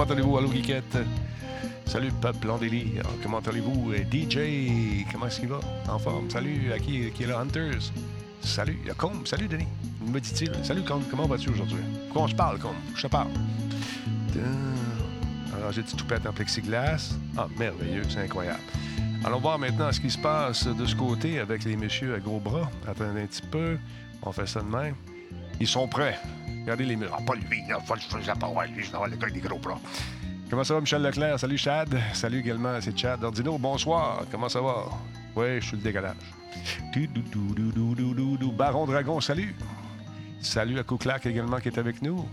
comment allez-vous? Allô, Geekette? Salut, peuple en. Comment allez-vous? Et DJ, comment est-ce qu'il va? En forme. Salut, à qui, qui est là? Hunters? Salut, Combe. Salut, Denis. Me dit-il. Salut, Combe. Comment vas-tu aujourd'hui? Pourquoi on se parle, Combe? Je te parle. Alors, j'ai du toupette en plexiglas? Ah, merveilleux, c'est incroyable. Allons voir maintenant ce qui se passe de ce côté avec les messieurs à gros bras. Attendez un petit peu. On fait ça de même. Ils sont prêts. Regardez les murs. Ah, pas lui, là. Faut, je ne pas ouais, lui, je vais le gars des gros bras. Comment ça va, Michel Leclerc? Salut, Chad. Salut également, c'est Chad. Ordino, bonsoir. Comment ça va? Oui, je suis le décalage. Baron Dragon, salut. Salut à Kouklak également qui est avec nous.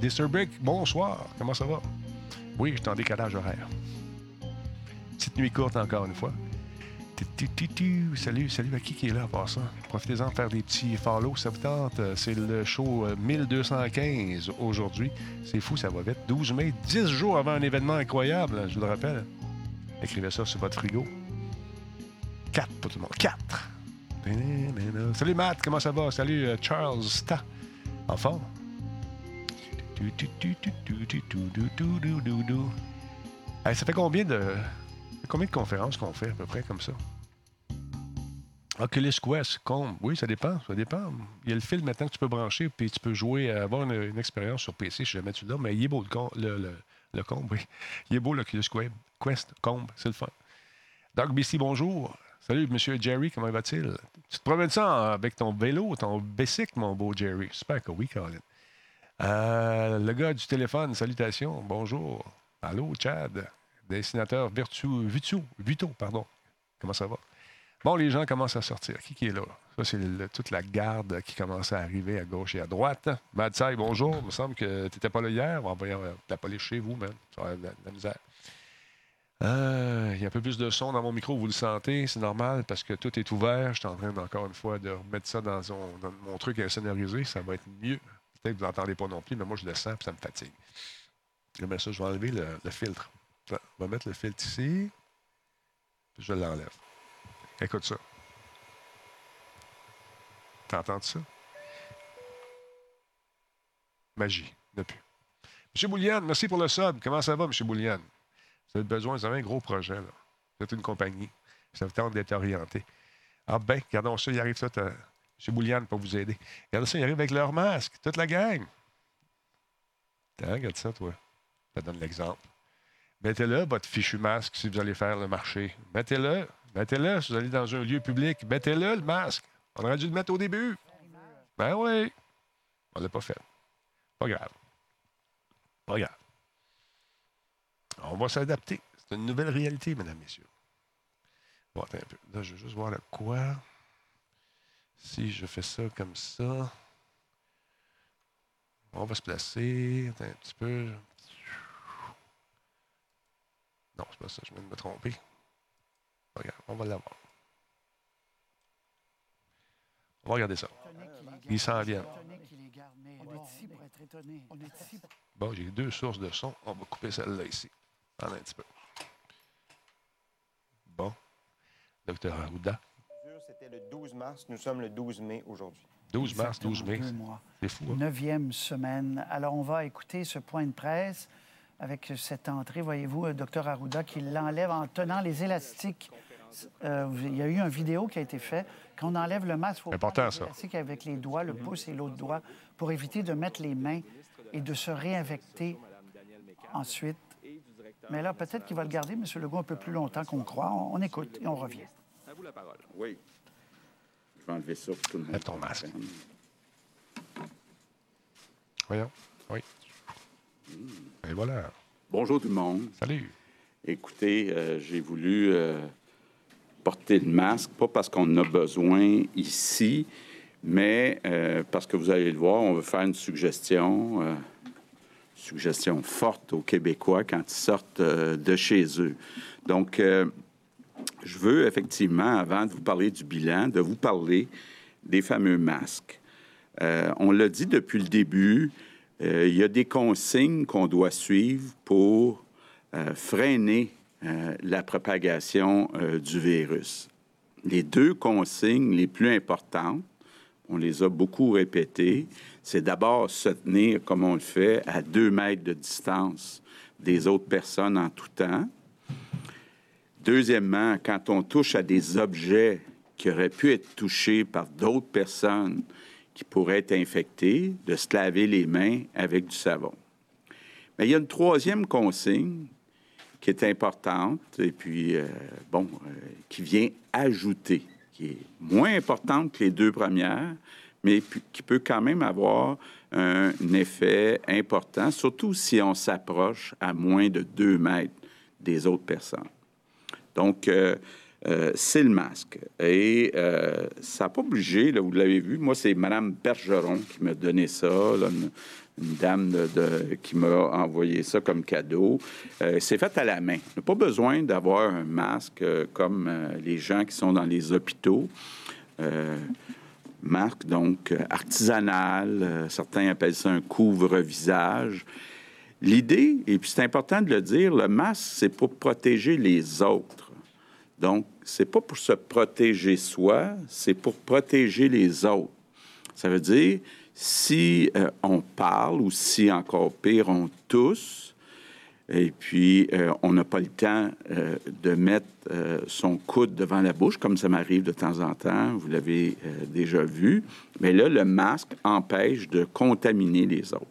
Disturbrick, bonsoir. Comment ça va? Oui, je suis en décalage horaire. Petite nuit courte encore une fois. Salut, salut à qui qui est là part ça? Profitez-en de faire des petits follow, ça vous tente. C'est le show euh, 1215 aujourd'hui. C'est fou, ça va vite. 12 mai, 10 jours avant un événement incroyable, je vous le rappelle. Écrivez ça sur votre frigo. 4 pour tout le monde. 4. Salut Matt, comment ça va? Salut Charles Sta. En forme? Hey, ça fait combien de. Combien de conférences qu'on fait à peu près comme ça? Oculus Quest, Combe. Oui, ça dépend. Ça dépend. Il y a le fil maintenant que tu peux brancher, puis tu peux jouer, euh, avoir une, expérience sur PC, si jamais tu l'as. Mais il est beau le, le, le, Combe, oui. Il est beau l'Oculus Que- Quest, Combe, c'est le fun. Doc BC, bonjour. Salut, monsieur Jerry, comment va-t-il? Tu te promènes ça avec ton vélo, ton bicycle, mon beau Jerry? J'espère que oui, Colin. Euh, le gars du téléphone, salutations, bonjour. Allô, Chad? Dessinateur Virtu, Vitu, Vito, pardon. Comment ça va? Bon, les gens commencent à sortir. Qui, qui est là? Ça, c'est toute la garde qui commence à arriver à gauche et à droite. Madsai, bonjour. Il me semble que tu n'étais pas là hier. On va envoyer euh, la police chez vous, man. Ça va la, la misère. Euh, Il y a un peu plus de son dans mon micro, vous le sentez, c'est normal parce que tout est ouvert. Je suis en train, encore une fois, de remettre ça dans, mon truc insonorisé. Ça va être mieux. Peut-être que vous n'entendez pas non plus, mais moi, je le sens et ça me fatigue. J'aimerais ça, je vais enlever le, le filtre. Ça, On va mettre le filtre ici. puis je l'enlève. Écoute ça. T'entends ça? Magie. Depuis. Monsieur Boulian, merci pour le sub. Comment ça va, Monsieur Boulian? Vous avez besoin, vous avez un gros projet, là. Vous êtes une compagnie. Ça vous tente d'être orienté. Ah ben, regardons ça, il arrive ça, t'as- M. Boulian pour vous aider. Regardez ça, il arrive avec leur masque, toute la gang. Regarde ça, toi. Te donne l'exemple. Mettez-le, votre fichu masque, si vous allez faire le marché. Mettez-le. Mettez-le si vous allez dans un lieu public. Mettez-le, le masque. On aurait dû le mettre au début. Ben oui. On l'a pas fait. Pas grave. Pas grave. On va s'adapter. C'est une nouvelle réalité, mesdames, messieurs. Bon, attends un peu. Là, je veux juste voir le quoi. Si je fais ça comme ça, on va se placer. Attends un petit peu. Non, c'est pas ça. Je viens de me tromper. Regarde, on va l'avoir. On va regarder ça. Ils s'en viennent. On est ici pour être étonné. Bon, j'ai deux sources de son. On va couper celle-là ici. Attendez un petit peu. Bon. Docteur Arruda. C'était le 12 mars. Nous sommes le 12 mai aujourd'hui. 12 mars, 12 mai. C'est fou, hein? Neuvième semaine. Alors, on va écouter ce point de presse avec cette entrée, voyez-vous, docteur Arruda qui l'enlève en tenant les élastiques. Euh, il y a eu une vidéo qui a été faite. Quand on enlève le masque, il faut Important, les élastiques avec les doigts, le pouce et l'autre doigt, pour éviter de mettre les mains et de se réinfecter ensuite. Mais là, peut-être qu'il va le garder, M. Legault, un peu plus longtemps qu'on croit. On, on écoute et on revient. À vous la parole. Oui. Je vais enlever ça pour tout le monde. Lève ton masque. Voyons. Oui. Et voilà. Bonjour tout le monde. Salut. Écoutez, euh, j'ai voulu euh, porter le masque, pas parce qu'on en a besoin ici, mais euh, parce que vous allez le voir, on veut faire une suggestion, euh, suggestion forte aux Québécois quand ils sortent euh, de chez eux. Donc, je veux effectivement, avant de vous parler du bilan, de vous parler des fameux masques. on l'a dit depuis le début, euh, il y a des consignes qu'on doit suivre pour euh, freiner la propagation du virus. Les deux consignes les plus importantes, on les a beaucoup répétées, c'est d'abord se tenir, comme on le fait, à deux mètres de distance des autres personnes en tout temps. Deuxièmement, quand on touche à des objets qui auraient pu être touchés par d'autres personnes qui pourraient être infectées, de se laver les mains avec du savon. Mais il y a une troisième consigne qui est importante et puis, euh, bon, euh, qui vient ajouter, qui est moins importante que les deux premières, mais qui peut quand même avoir un effet important, surtout si on s'approche à moins de deux mètres des autres personnes. Donc, euh, euh, c'est le masque. Et euh, ça n'a pas obligé, là, vous l'avez vu. Moi, c'est Mme Bergeron qui m'a donné ça, une, dame qui m'a envoyé ça comme cadeau. c'est fait à la main. On n'a pas besoin d'avoir un masque comme les gens qui sont dans les hôpitaux. masque, donc, artisanal. certains appellent ça un couvre-visage. L'idée, et puis c'est important de le dire, le masque, c'est pour protéger les autres. Donc, c'est pas pour se protéger soi, c'est pour protéger les autres. Ça veut dire, si euh, on parle ou si encore pire, on tousse, et puis euh, on n'a pas le temps euh, de mettre son coude devant la bouche, comme ça m'arrive de temps en temps, vous l'avez déjà vu, mais là, le masque empêche de contaminer les autres.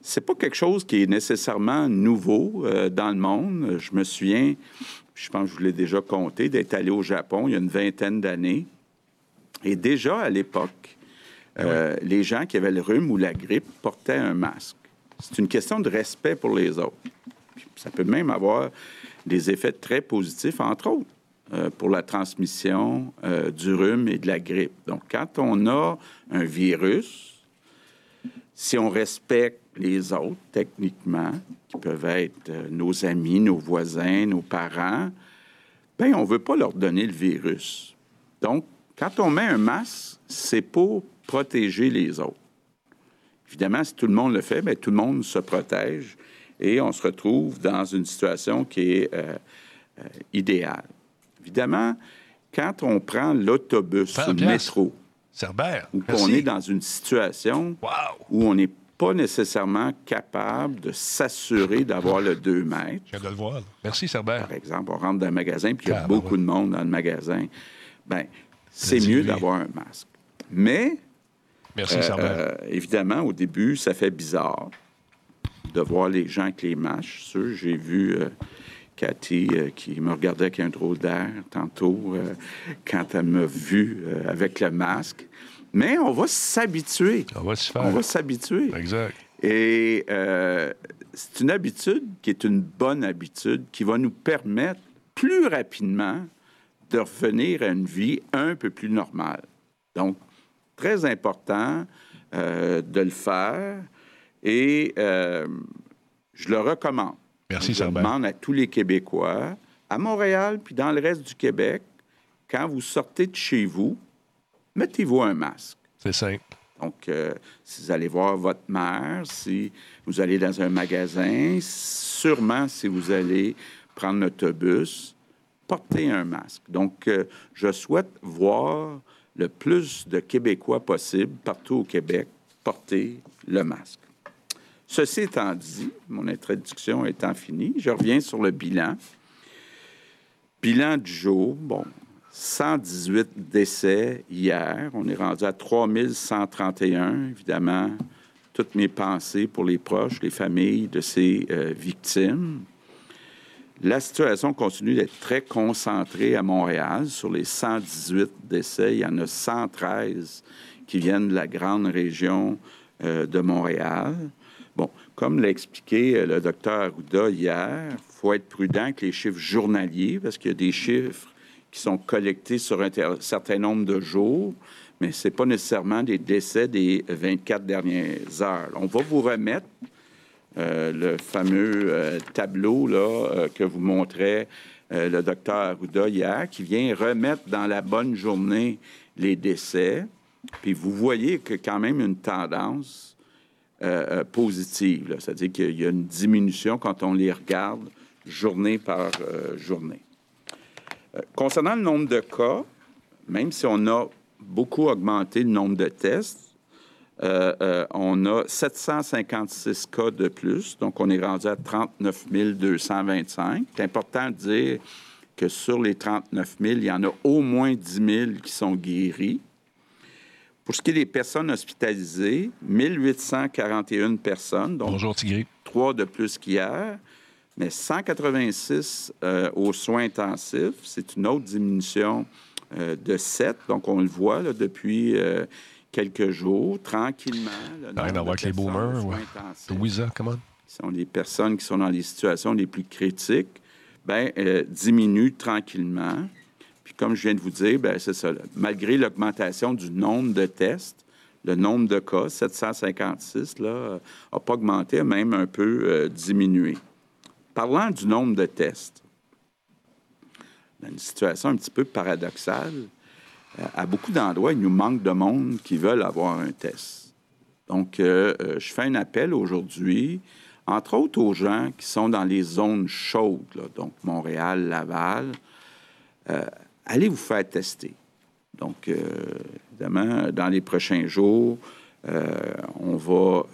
C'est pas quelque chose qui est nécessairement nouveau dans le monde. Je me souviens, je pense que je vous l'ai déjà compté, d'être allé au Japon il y a une vingtaine d'années. Et déjà à l'époque, euh, les gens qui avaient le rhume ou la grippe portaient un masque. C'est une question de respect pour les autres. ça peut même avoir des effets très positifs, entre autres, euh, pour la transmission euh, du rhume et de la grippe. Donc, quand on a un virus, si on respecte les autres, techniquement, qui peuvent être euh, nos amis, nos voisins, nos parents, bien, on ne veut pas leur donner le virus. Donc, quand on met un masque, c'est pour protéger les autres. Évidemment, si tout le monde le fait, bien, tout le monde se protège et on se retrouve dans une situation qui est euh, euh, idéale. Évidemment, quand on prend l'autobus, le métro, ou qu'on est dans une situation où on n'est pas nécessairement capable de s'assurer d'avoir le 2 mètres. Je viens de le voir. Merci, Cerbère. Par exemple, on rentre dans un magasin puis il y a beaucoup de monde dans le magasin. Bien, c'est mieux d'avoir un masque. Mais, Merci, euh, euh, évidemment, au début, ça fait bizarre de voir les gens avec les masques. J'ai vu euh, Cathy qui me regardait avec un drôle d'air tantôt quand elle m'a vu avec le masque. Mais on va s'habituer. On va On va s'habituer. Exact. Et euh, c'est une habitude qui est une bonne habitude qui va nous permettre plus rapidement de revenir à une vie un peu plus normale. Donc, très important euh, de le faire et euh, je le recommande. Merci, Je demande à tous les Québécois, à Montréal puis dans le reste du Québec, quand vous sortez de chez vous, mettez-vous un masque. C'est simple. Donc, euh, si vous allez voir votre mère, si vous allez dans un magasin, sûrement si vous allez prendre l'autobus, portez un masque. Donc, euh, je souhaite voir le plus de Québécois possible partout au Québec porter le masque. Ceci étant dit, mon introduction étant finie, je reviens sur le bilan. Bilan du jour, bon, 118 décès hier. On est rendu à 3131. Évidemment, toutes mes pensées pour les proches, les familles de ces euh, victimes. La situation continue d'être très concentrée à Montréal. Sur les 118 décès, il y en a 113 qui viennent de la grande région euh, de Montréal. Bon, comme l'a expliqué euh, le docteur Arruda hier, il faut être prudent avec les chiffres journaliers parce qu'il y a des chiffres qui sont collectés sur un certain nombre de jours, mais ce n'est pas nécessairement des décès des 24 dernières heures. On va vous remettre euh, le fameux euh, tableau là, que vous montrait le docteur Arruda hier, qui vient remettre dans la bonne journée les décès. Puis vous voyez que quand même une tendance euh, positive, c'est-à-dire qu'il y a une diminution quand on les regarde journée par journée. concernant le nombre de cas, même si on a beaucoup augmenté le nombre de tests, euh, euh, on a 756 cas de plus, donc on est rendu à 39 225. C'est important de dire que sur les 39 000, il y en a au moins 10 000 qui sont guéris. Pour ce qui est des personnes hospitalisées, 1841 personnes, donc Bonjour, trois de plus qu'hier, mais 186 euh, aux soins intensifs. C'est une autre diminution de 7, donc on le voit là, depuis quelques jours, tranquillement. Rien à voir avec les boomers. Oui, ça, comment? Qui sont les personnes qui sont dans les situations les plus critiques, euh, diminuent tranquillement. Comme je viens de vous dire, ben, c'est ça. Malgré l'augmentation du nombre de tests, le nombre de cas, 756, là, n'a pas augmenté, a même un peu euh, diminué. Parlant du nombre de tests, une situation un petit peu paradoxale, euh, à beaucoup d'endroits, il nous manque de monde qui veulent avoir un test. Donc, euh, euh, je fais un appel aujourd'hui, entre autres aux gens qui sont dans les zones chaudes, donc Montréal, Laval. Allez vous faire tester. Donc, évidemment, dans les prochains jours, on va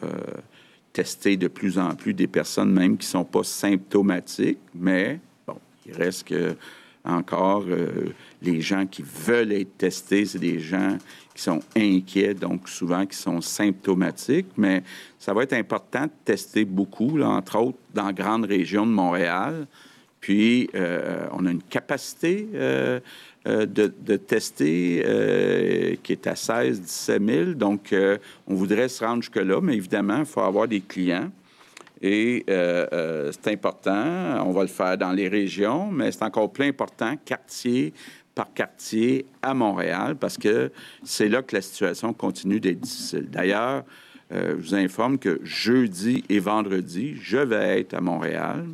tester de plus en plus des personnes même qui ne sont pas symptomatiques, mais bon, il reste que encore, euh, les gens qui veulent être testés, c'est des gens qui sont inquiets, donc souvent qui sont symptomatiques, mais ça va être important de tester beaucoup, entre autres dans la grande région de Montréal. Puis, euh, on a une capacité euh, de, tester qui est à 16-17 000. Donc, on voudrait se rendre jusque-là, mais évidemment, il faut avoir des clients. Et euh, euh, c'est important. On va le faire dans les régions, mais c'est encore plus important, quartier par quartier à Montréal, parce que c'est là que la situation continue d'être difficile. D'ailleurs, euh, je vous informe que jeudi et vendredi, je vais être à Montréal.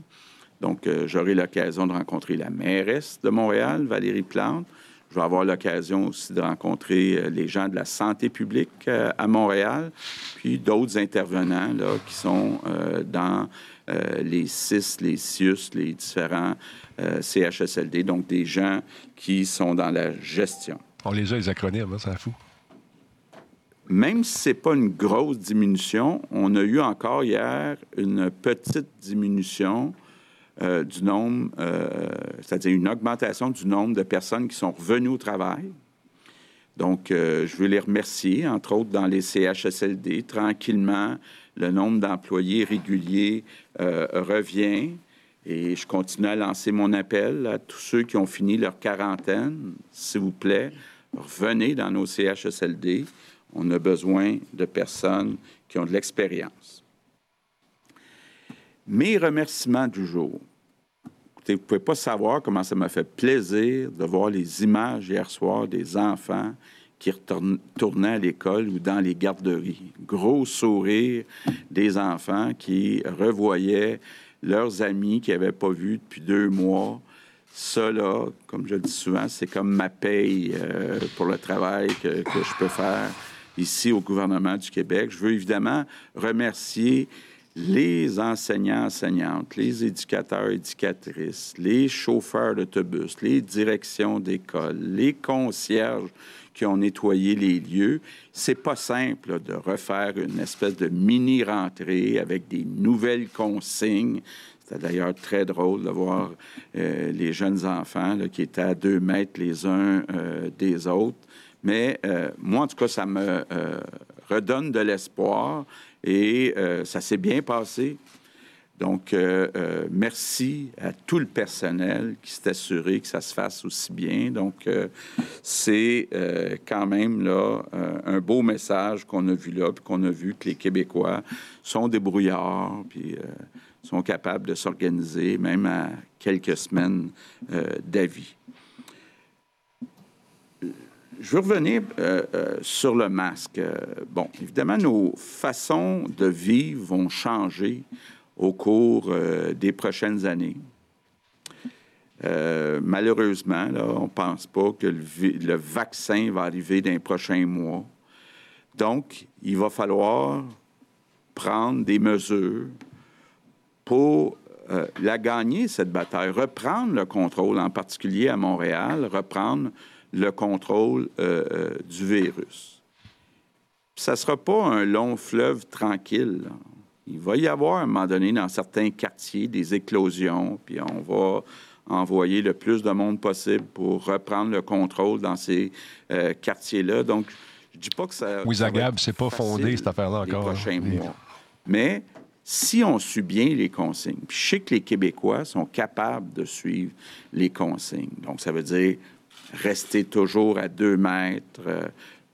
Donc, j'aurai l'occasion de rencontrer la mairesse de Montréal, Valérie Plante. Je vais avoir l'occasion aussi de rencontrer euh, les gens de la santé publique euh, à Montréal, puis d'autres intervenants là, qui sont euh, dans les CIS, les CIUS, les différents CHSLD, donc des gens qui sont dans la gestion. On les a, les acronymes, hein, ça fout. Même si ce n'est pas une grosse diminution, on a eu encore hier une petite diminution euh, du nombre, euh, c'est-à-dire une augmentation du nombre de personnes qui sont revenues au travail. Donc, euh, je veux les remercier, entre autres dans les CHSLD. Tranquillement, le nombre d'employés réguliers revient. Et je continue à lancer mon appel à tous ceux qui ont fini leur quarantaine. S'il vous plaît, revenez dans nos CHSLD. On a besoin de personnes qui ont de l'expérience. Mes remerciements du jour. Écoutez, vous ne pouvez pas savoir comment ça m'a fait plaisir de voir les images hier soir des enfants qui retournaient à l'école ou dans les garderies. Gros sourire des enfants qui revoyaient leurs amis qu'ils n'avaient pas vus depuis deux mois. Là, comme je le dis souvent, c'est comme ma paye euh, pour le travail que je peux faire ici au gouvernement du Québec. Je veux évidemment remercier les enseignants, enseignantes, les éducateurs, éducatrices, les chauffeurs d'autobus, les directions d'école, les concierges qui ont nettoyé les lieux. C'est pas simple de refaire une espèce de mini-rentrée avec des nouvelles consignes. C'était d'ailleurs très drôle de voir euh, les jeunes enfants qui étaient à deux mètres les uns euh, des autres. Mais euh, moi, en tout cas, ça me redonne de l'espoir et euh, ça s'est bien passé. Donc, euh, euh, merci à tout le personnel qui s'est assuré que ça se fasse aussi bien. Donc, c'est quand même là un beau message qu'on a vu là, puis qu'on a vu que les Québécois sont débrouillards, puis sont capables de s'organiser, même à quelques semaines d'avis. Je veux revenir euh, euh, sur le masque. Euh, bon, évidemment, nos façons de vivre vont changer au cours des prochaines années. malheureusement, on ne pense pas que le, vaccin va arriver dans les prochains mois. Donc, il va falloir prendre des mesures pour la gagner, cette bataille, reprendre le contrôle, en particulier à Montréal, reprendre le contrôle euh, euh, du virus. Ça ne sera pas un long fleuve tranquille. Il va y avoir, à un moment donné, dans certains quartiers, des éclosions, puis on va envoyer le plus de monde possible pour reprendre le contrôle dans ces quartiers-là. Donc, je dis pas que ça. Oui, Zagab, c'est pas fondé, cette affaire-là encore. Les prochains mois. Mais si on suit bien les consignes, puis je sais que les Québécois sont capables de suivre les consignes. Donc, ça veut dire rester toujours à deux mètres, euh,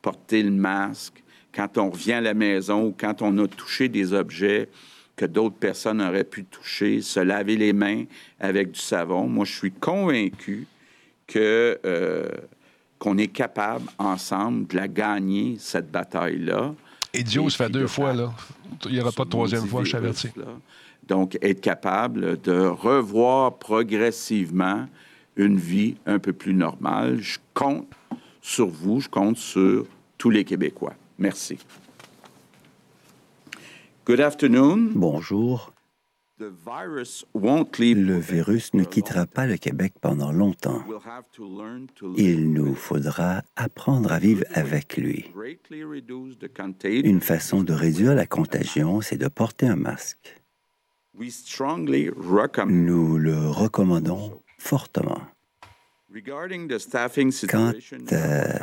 porter le masque. Quand on revient à la maison ou quand on a touché des objets que d'autres personnes auraient pu toucher, se laver les mains avec du savon. Moi, je suis convaincu que euh, qu'on est capable ensemble de la gagner cette bataille-là. Idiot se fait deux fois, là. Il n'y aura pas de troisième fois, je t'avertis. Donc, être capable de revoir progressivement une vie un peu plus normale. Je compte sur vous, je compte sur tous les Québécois. Merci. Good afternoon. Bonjour. Le virus ne quittera pas le Québec pendant longtemps. Il nous faudra apprendre à vivre avec lui. Une façon de réduire la contagion, c'est de porter un masque. Nous le recommandons fortement. Quant à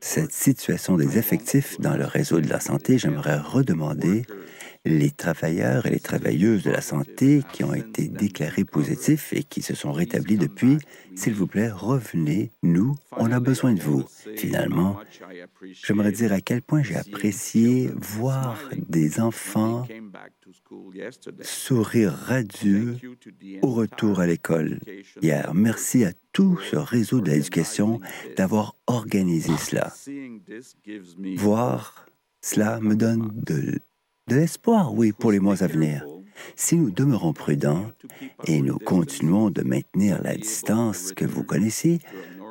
cette situation des effectifs dans le réseau de la santé, j'aimerais redemander les travailleurs et les travailleuses de la santé qui ont été déclarés positifs et qui se sont rétablis depuis, s'il vous plaît, revenez, nous, on a besoin de vous. Finalement, j'aimerais dire à quel point j'ai apprécié voir des enfants sourire radieux au retour à l'école hier. Merci à tout ce réseau de l'éducation d'avoir organisé cela. Voir cela me donne de de l'espoir, oui, pour les mois à venir. Si nous demeurons prudents et nous continuons de maintenir la distance que vous connaissez,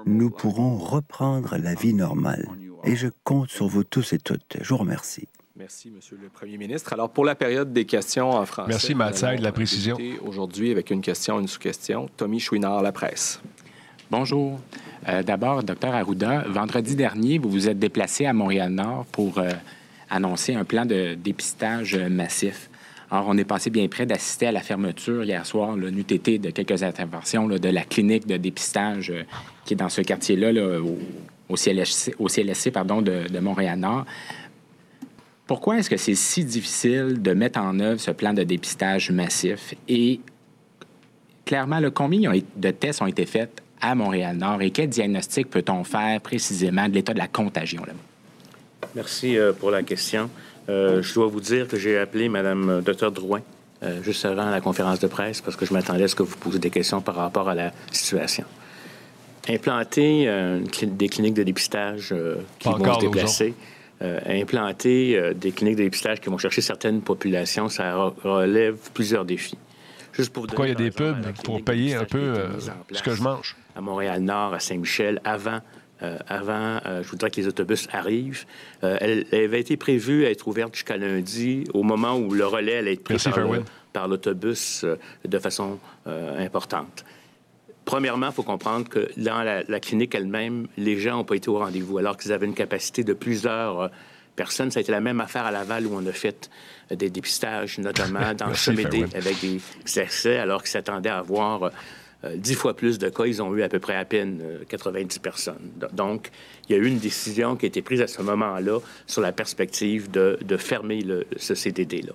nous pourrons reprendre la vie normale. Et je compte sur vous tous et toutes. Je vous remercie. Merci, Monsieur le Premier ministre. Alors, pour la période des questions en français... Merci, Mathieu, de la précision. Aujourd'hui, avec une question, une sous-question. Tommy Chouinard, La Presse. Bonjour. Euh, d'abord, docteur Arruda, vendredi dernier, vous vous êtes déplacé à Montréal-Nord pour euh, annoncé un plan de dépistage massif. Alors, on est passé bien près d'assister à la fermeture hier soir, le NUTT, de quelques interventions de la clinique de dépistage euh, qui est dans ce quartier-là, au, CLSC, de, Montréal-Nord. Pourquoi est-ce que c'est si difficile de mettre en œuvre ce plan de dépistage massif? Et clairement, combien de tests ont été faits à Montréal-Nord? Et quel diagnostic peut-on faire précisément de l'état de la contagion là-bas? Merci euh, pour la question. Euh, je dois vous dire que j'ai appelé Mme euh, Dr Drouin juste avant la conférence de presse parce que je m'attendais à ce que vous posiez des questions par rapport à la situation. Implanter des cliniques de dépistage qui vont se déplacer, implanter des cliniques de dépistage qui vont chercher certaines populations, ça relève plusieurs défis. Juste pour Pourquoi il y a des pubs pour payer un peu ce que je mange? À Montréal-Nord, à Saint-Michel, avant euh, avant, euh, je voudrais que les autobus arrivent. Euh, elle, avait été prévue à être ouverte jusqu'à lundi, au moment où le relais allait être pris par, l'autobus de façon importante. Premièrement, il faut comprendre que dans la, clinique elle-même, les gens n'ont pas été au rendez-vous, alors qu'ils avaient une capacité de plusieurs personnes. Ça a été la même affaire à Laval où on a fait des dépistages, notamment dans le Chemédé, avec des accès, alors qu'ils s'attendaient à avoir dix fois plus de cas, ils ont eu à peu près à peine 90 euh, personnes. Donc, il y a eu une décision qui a été prise à ce moment-là sur la perspective de, fermer ce CDD-là.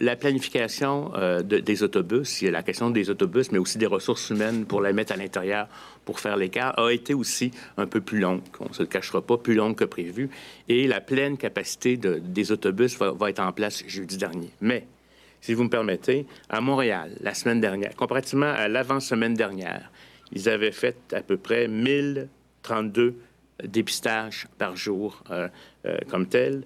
la planification euh, des autobus, il y a la question des autobus, mais aussi des ressources humaines pour les mettre à l'intérieur pour faire l'écart, a été aussi un peu plus longue. On ne se le cachera pas, plus longue que prévu. Et la pleine capacité des autobus va, va, être en place jeudi dernier. Mais si vous me permettez, à Montréal, la semaine dernière, comparativement à l'avant-semaine dernière, ils avaient fait à peu près 1032 dépistages par jour euh, euh, comme tel.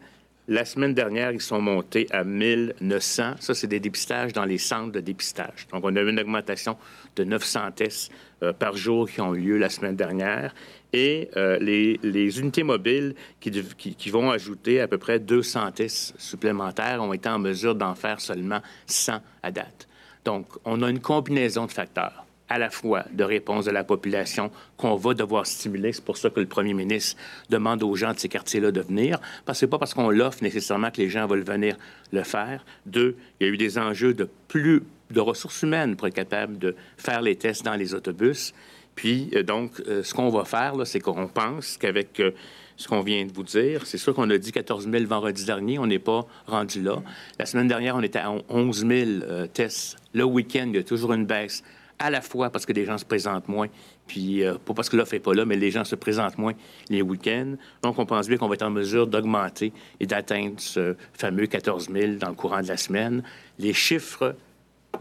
La semaine dernière, ils sont montés à 1900. Ça, c'est des dépistages dans les centres de dépistage. Donc, on a eu une augmentation de 900 tests euh, par jour qui ont eu lieu la semaine dernière. Et euh, les, unités mobiles qui, vont ajouter à peu près 200 tests supplémentaires ont été en mesure d'en faire seulement 100 à date. Donc, on a une combinaison de facteurs à la fois de réponse de la population qu'on va devoir stimuler. C'est pour ça que le premier ministre demande aux gens de ces quartiers-là de venir, parce que c'est pas parce qu'on l'offre nécessairement que les gens veulent venir le faire. Deux, il y a eu des enjeux de plus de ressources humaines pour être capable de faire les tests dans les autobus. Puis, euh, donc, euh, ce qu'on va faire, c'est qu'on pense qu'avec euh, ce qu'on vient de vous dire, c'est sûr qu'on a dit 14 000 vendredi dernier, on n'est pas rendu là. La semaine dernière, on était à 11 000 tests. Le week-end, il y a toujours une baisse à la fois parce que les gens se présentent moins, puis pas parce que l'offre n'est pas là, mais les gens se présentent moins les week-ends. Donc, on pense bien qu'on va être en mesure d'augmenter et d'atteindre ce fameux 14 000 dans le courant de la semaine. Les chiffres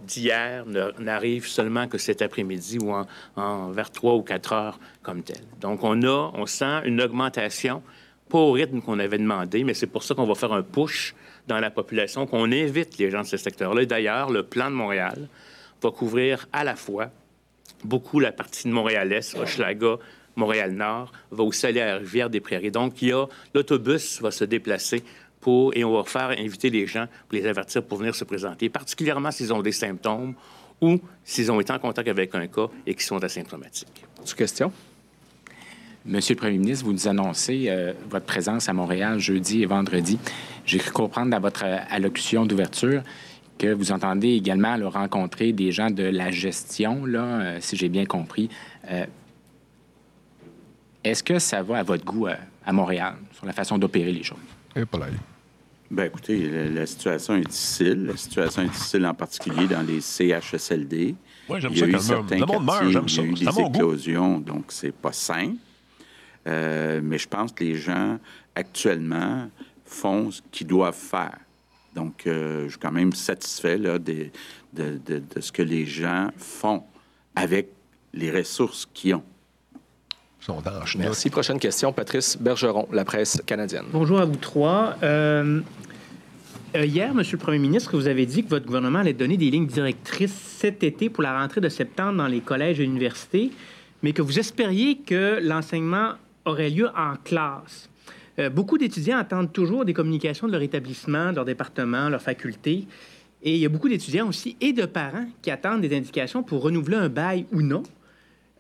d'hier n'arrivent seulement que cet après-midi ou en, vers 3 ou 4 heures comme tel. Donc, on a, on sent une augmentation, pas au rythme qu'on avait demandé, mais c'est pour ça qu'on va faire un push dans la population, qu'on invite les gens de ce secteur-là. D'ailleurs, le plan de Montréal, va couvrir à la fois beaucoup la partie de Montréal-Est, Hochelaga, Montréal-Nord, va aussi aller à la Rivière-des-Prairies. Donc, il y a l'autobus va se déplacer pour, et on va faire inviter les gens pour les avertir pour venir se présenter, particulièrement s'ils ont des symptômes ou s'ils ont été en contact avec un cas et qu'ils sont asymptomatiques. Sous question? Monsieur le Premier ministre, vous nous annoncez euh, votre présence à Montréal jeudi et vendredi. J'ai cru comprendre dans votre euh, allocution d'ouverture que vous entendez également rencontrer des gens de la gestion, là, euh, si j'ai bien compris. Euh, est-ce que ça va à votre goût euh, à, Montréal sur la façon d'opérer les choses? Et pas Bien, écoutez, la, situation est difficile. La situation est difficile en particulier dans les CHSLD. Oui, j'aime ça. Il y a eu certains quartiers il y a eu des éclosions, donc c'est pas simple. mais je pense que les gens, actuellement, font ce qu'ils doivent faire. Donc, euh, je suis quand même satisfait là, de, ce que les gens font avec les ressources qu'ils ont. Merci. Prochaine question, Patrice Bergeron, la presse canadienne. Bonjour à vous trois. Euh, euh, hier, Monsieur le Premier ministre, vous avez dit que votre gouvernement allait donner des lignes directrices cet été pour la rentrée de septembre dans les collèges et universités, mais que vous espériez que l'enseignement aurait lieu en classe. Euh, beaucoup d'étudiants attendent toujours des communications de leur établissement, de leur département, leur faculté. Et il y a beaucoup d'étudiants aussi et de parents qui attendent des indications pour renouveler un bail ou non.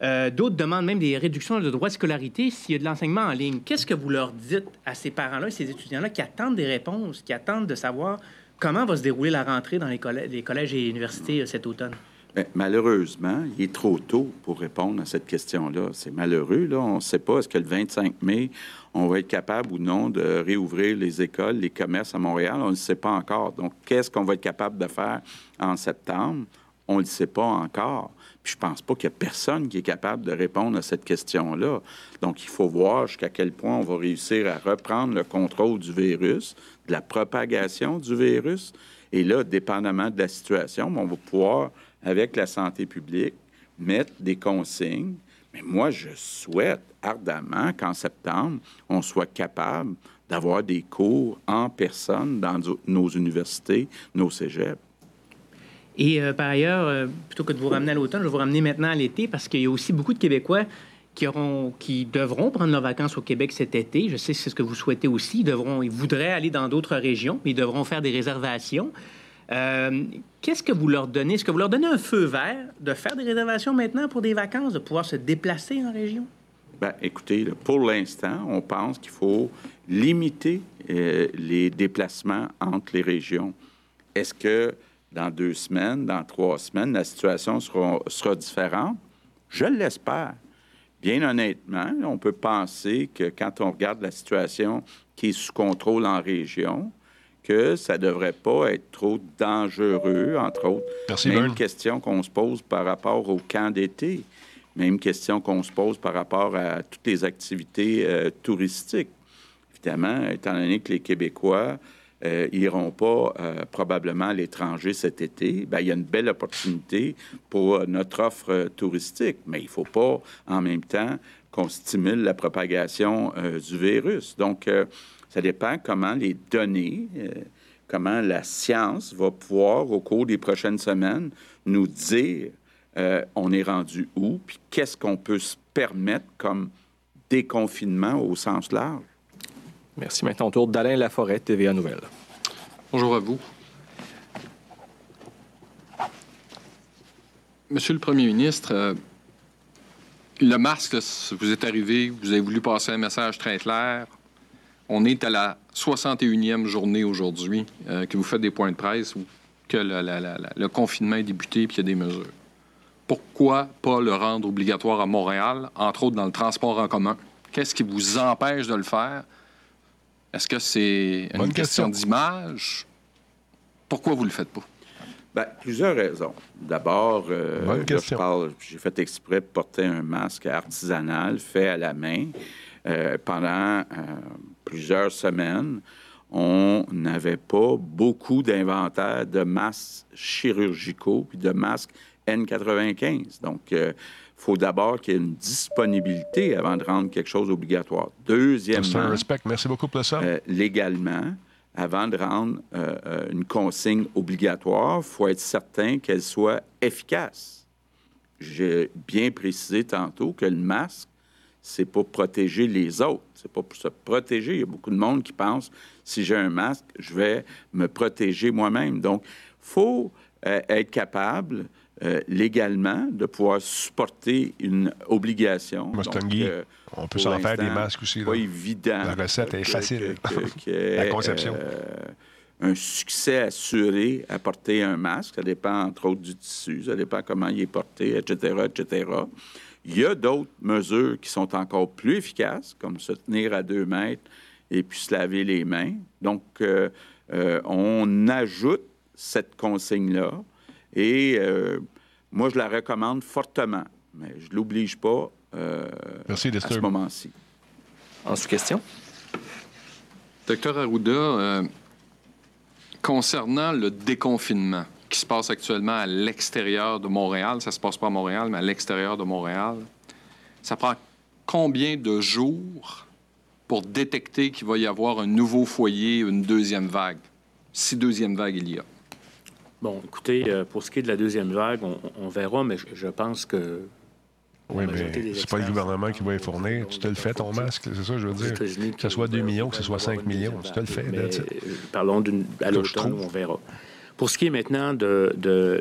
Euh, d'autres demandent même des réductions de droits de scolarité s'il y a de l'enseignement en ligne. Qu'est-ce que vous leur dites à ces parents-là, ces étudiants-là qui attendent des réponses, qui attendent de savoir comment va se dérouler la rentrée dans les, collèges et universités euh, cet automne? Ben, malheureusement, il est trop tôt pour répondre à cette question-là. C'est malheureux. On ne sait pas est-ce que le 25 mai, on va être capable ou non de réouvrir les écoles, les commerces à Montréal? On ne le sait pas encore. Donc, qu'est-ce qu'on va être capable de faire en septembre? On ne le sait pas encore. Puis je pense pas qu'il y a personne qui est capable de répondre à cette question-là. Donc, il faut voir jusqu'à quel point on va réussir à reprendre le contrôle du virus, de la propagation du virus. Et là, dépendamment de la situation, on va pouvoir avec la santé publique, mettre des consignes. Mais moi, je souhaite ardemment qu'en septembre, on soit capable d'avoir des cours en personne dans nos universités, nos cégeps. Et euh, par ailleurs, euh, plutôt que de vous ramener à l'automne, je vais vous ramener maintenant à l'été parce qu'il y a aussi beaucoup de Québécois qui, auront, qui devront prendre leurs vacances au Québec cet été. Je sais que c'est ce que vous souhaitez aussi. Ils, devront, ils voudraient aller dans d'autres régions, mais ils devront faire des réservations. Euh, qu'est-ce que vous leur donnez? Est-ce que vous leur donnez un feu vert de faire des réservations maintenant pour des vacances, de pouvoir se déplacer en région? Bien, écoutez, pour l'instant, on pense qu'il faut limiter les déplacements entre les régions. Est-ce que dans deux semaines, dans trois semaines, la situation sera, sera différente? Je l'espère. Bien honnêtement, on peut penser que quand on regarde la situation qui est sous contrôle en région, que ça ne devrait pas être trop dangereux, entre autres. Merci, Même question qu'on se pose par rapport au camp d'été. Même question qu'on se pose par rapport à toutes les activités euh, touristiques. Évidemment, étant donné que les Québécois euh, iront pas euh, probablement à l'étranger cet été, ben, il y a une belle opportunité pour notre offre touristique. Mais il ne faut pas, en même temps, qu'on stimule la propagation du virus. Donc, Ça dépend comment les données, euh, comment la science va pouvoir, au cours des prochaines semaines, nous dire euh, on est rendu où, puis qu'est-ce qu'on peut se permettre comme déconfinement au sens large. Merci. Maintenant, au tour d'Alain Laforêt, TVA Nouvelle. Bonjour à vous. Monsieur le Premier ministre, euh, le masque, vous êtes arrivé, vous avez voulu passer un message très clair. On est à la 61e journée aujourd'hui euh, que vous faites des points de presse ou que le confinement est débuté et qu'il y a des mesures. Pourquoi pas le rendre obligatoire à Montréal, entre autres dans le transport en commun? Qu'est-ce qui vous empêche de le faire? Est-ce que c'est une question, d'image? Pourquoi vous ne le faites pas? Bien, plusieurs raisons. D'abord, euh, j'ai fait exprès de porter un masque artisanal fait à la main euh, pendant euh, plusieurs semaines. On n'avait pas beaucoup d'inventaire de masques chirurgicaux puis de masques N95. Donc, il faut d'abord qu'il y ait une disponibilité avant de rendre quelque chose obligatoire. Deuxièmement, respect. Merci beaucoup pour ça. légalement, avant de rendre une consigne obligatoire, il faut être certain qu'elle soit efficace. J'ai bien précisé tantôt que le masque c'est pour protéger les autres. C'est pas pour se protéger. Il y a beaucoup de monde qui pense si j'ai un masque, je vais me protéger moi-même. Donc, il faut euh, être capable euh, légalement de pouvoir supporter une obligation. Euh, on peut s'en faire des masques aussi. Pas évident. La recette est facile. La conception. un succès assuré à porter un masque. Ça dépend, entre autres, du tissu. Ça dépend comment il est porté, etc., etc. Il y a d'autres mesures qui sont encore plus efficaces, comme se tenir à deux mètres et puis se laver les mains. Donc, euh, euh, on ajoute cette consigne-là et euh, moi, je la recommande fortement, mais je ne l'oblige pas à ce moment-ci. En sous-question? Docteur Arruda, concernant le déconfinement, qui se passe actuellement à l'extérieur de Montréal. Ça se passe pas à Montréal, mais à l'extérieur de Montréal. Ça prend combien de jours pour détecter qu'il va y avoir un nouveau foyer, une deuxième vague, si deuxième vague il y a? Bon, écoutez, euh, pour ce qui est de la deuxième vague, on, verra, mais je, pense que oui, mais c'est pas le gouvernement qui va y fournir. Tu te le fais, ton masque, c'est ça, je veux dire. Que ce soit 2 millions, que ce soit 5 millions, tu te le fais. Mais, parlons à l'automne, on verra. Pour ce qui est maintenant de,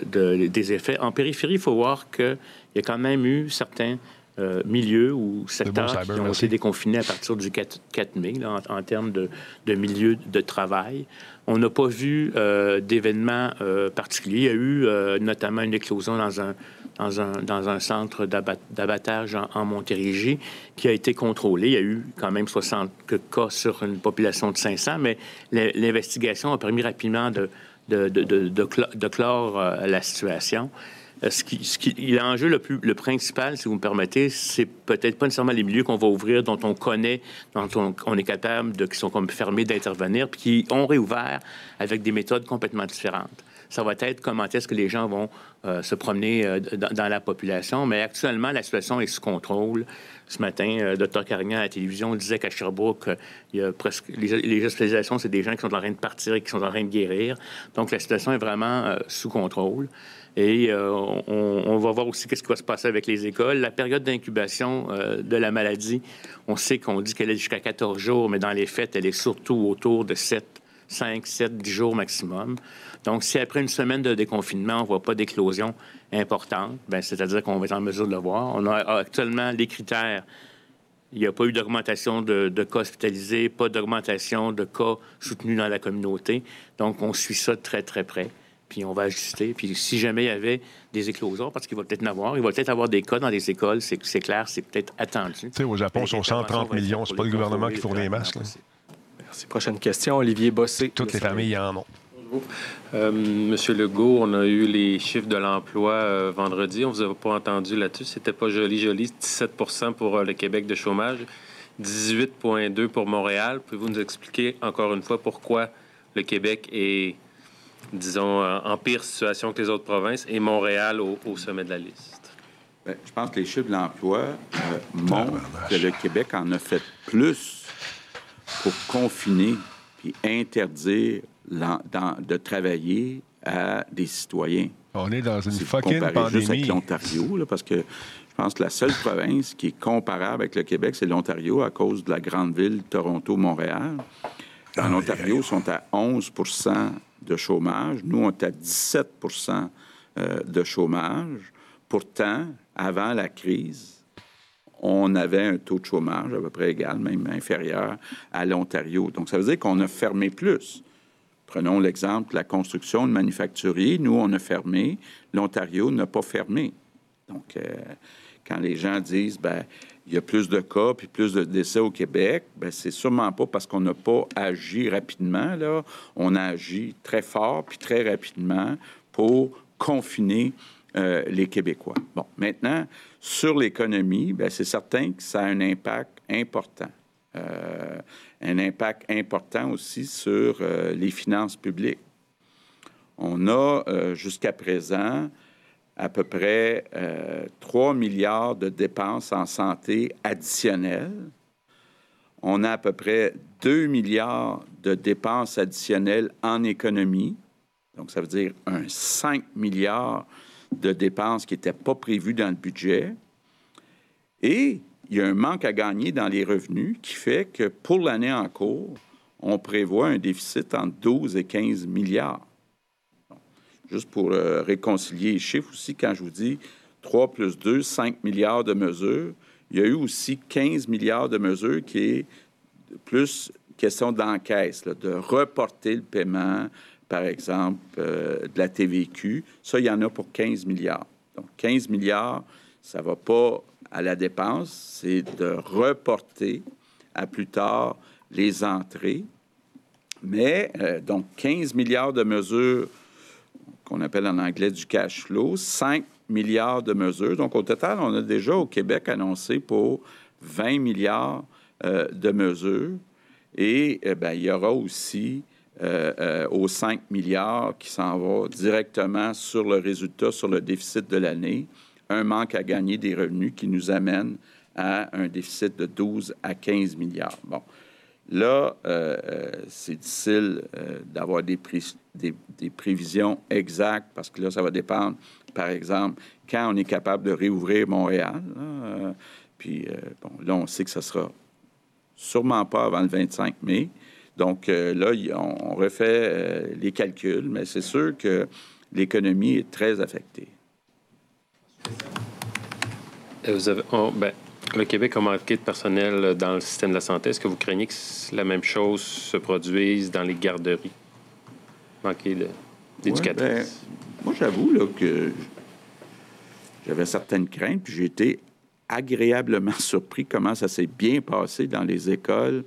des effets, en périphérie, il faut voir qu'il y a quand même eu certains euh, milieux ou secteurs qui ont été déconfinés à partir du 4, mai en, termes de, de milieux de travail. On n'a pas vu euh, d'événements euh, particuliers. Il y a eu notamment une éclosion dans un, dans un, dans un centre d'abattage en, Montérégie qui a été contrôlé. Il y a eu quand même 60 cas sur une population de 500, mais l'investigation a permis rapidement de, de, de, de, clore euh, la situation. Euh, ce qui, ce qui, l'enjeu le, plus, le principal, si vous me permettez, c'est peut-être pas nécessairement les milieux qu'on va ouvrir, dont on connaît, dont on, est capable, qui sont comme fermés d'intervenir, puis qui ont réouvert avec des méthodes complètement différentes. Ça va être comment est-ce que les gens vont euh, se promener dans, la population. Mais actuellement, la situation est sous contrôle. Ce matin, euh, Dr Carignan à la télévision disait qu'à Sherbrooke, euh, il y a presque les, hospitalisations, c'est des gens qui sont en train de partir et qui sont en train de guérir. Donc la situation est vraiment euh, sous contrôle. Et on, va voir aussi qu'est-ce qui va se passer avec les écoles. La période d'incubation de la maladie, on sait qu'on dit qu'elle est jusqu'à 14 jours, mais dans les faits, elle est surtout autour de 7, 5, 7, 10 jours maximum. Donc, si après une semaine de déconfinement, on ne voit pas d'éclosion importante, ben, c'est-à-dire qu'on va être en mesure de le voir. Actuellement les critères. Il n'y a pas eu d'augmentation de, cas hospitalisés, pas d'augmentation de cas soutenus dans la communauté. Donc, on suit ça très, très près. Puis on va ajuster. Puis si jamais il y avait des éclosions, parce qu'il va peut-être en avoir, il va peut-être avoir des cas dans les écoles, c'est clair, c'est peut-être attendu. Tu sais, au Japon, sont 130 millions. C'est pas le gouvernement qui fournit les masques. Merci. Prochaine question, Olivier Bossé. Toutes les familles en ont. Euh, Monsieur Legault, on a eu les chiffres de l'emploi euh, vendredi. On vous a pas entendu là-dessus. C'était pas joli, joli. 17% pour euh, le Québec de chômage, 18,2 pour Montréal. Pouvez-vous nous expliquer encore une fois pourquoi le Québec est, disons, en pire situation que les autres provinces et Montréal au, sommet de la liste? Bien, je pense que les chiffres de l'emploi montrent que le Québec en a fait plus pour confiner puis interdire de travailler à des citoyens. On est dans une fucking pandémie. juste avec l'Ontario, parce que je pense que la seule province qui est comparable avec le Québec, c'est l'Ontario à cause de la grande ville Toronto-Montréal. En Ontario, ils sont à 11 de chômage. Nous, on est à 17% euh, de chômage. Pourtant, avant la crise, on avait un taux de chômage à peu près égal, même inférieur à l'Ontario. Donc, ça veut dire qu'on a fermé plus. Prenons l'exemple de la construction de manufacturier. Nous, on a fermé. L'Ontario n'a pas fermé. Donc, euh, quand les gens disent, ben il y a plus de cas puis plus de décès au Québec, ben c'est sûrement pas parce qu'on n'a pas agi rapidement. Là. On a agi très fort puis très rapidement pour confiner euh, les Québécois. Bon, maintenant, sur l'économie, ben, c'est certain que ça a un impact important. Euh, un impact important aussi sur euh, les finances publiques. On a jusqu'à présent à peu près 3 euh, milliards de dépenses en santé additionnelles. On a à peu près 2 milliards de dépenses additionnelles en économie. Donc, ça veut dire un 5 milliards de dépenses qui n'étaient pas prévues dans le budget. Et il y a un manque à gagner dans les revenus qui fait que pour l'année en cours, on prévoit un déficit entre 12 et 15 milliards juste pour euh, réconcilier les chiffres aussi, quand je vous dis 3 plus 2, 5 milliards de mesures, il y a eu aussi 15 milliards de mesures qui est plus question d'encaisse, de reporter le paiement, par exemple, euh, de la TVQ. Ça, il y en a pour 15 milliards. Donc, 15 milliards, ça ne va pas à la dépense, c'est de reporter à plus tard les entrées. Mais, euh, donc, 15 milliards de mesures qu'on appelle en anglais du cash flow, 5 milliards de mesures. Donc, au total, on a déjà au Québec annoncé pour 20 milliards euh, de mesures. Et eh ben, il y aura aussi euh, euh, aux 5 milliards qui s'en va directement sur le résultat, sur le déficit de l'année, un manque à gagner des revenus qui nous amène à un déficit de 12 à 15 milliards. Bon. Là, euh, euh, c'est difficile euh, d'avoir des, des, prévisions exactes parce que là, ça va dépendre, par exemple, quand on est capable de réouvrir Montréal. puis, bon, là, on sait que ce sera sûrement pas avant le 25 mai. Donc, là, on, refait les calculs, mais c'est sûr que l'économie est très affectée. Vous avez, ben, le Québec a manqué de personnel dans le système de la santé. Est-ce que vous craignez que la même chose se produise dans les garderies? Manquer d'éducatrices? Ben, moi, j'avoue que j'avais certaines craintes, puis j'ai été agréablement surpris comment ça s'est bien passé dans les écoles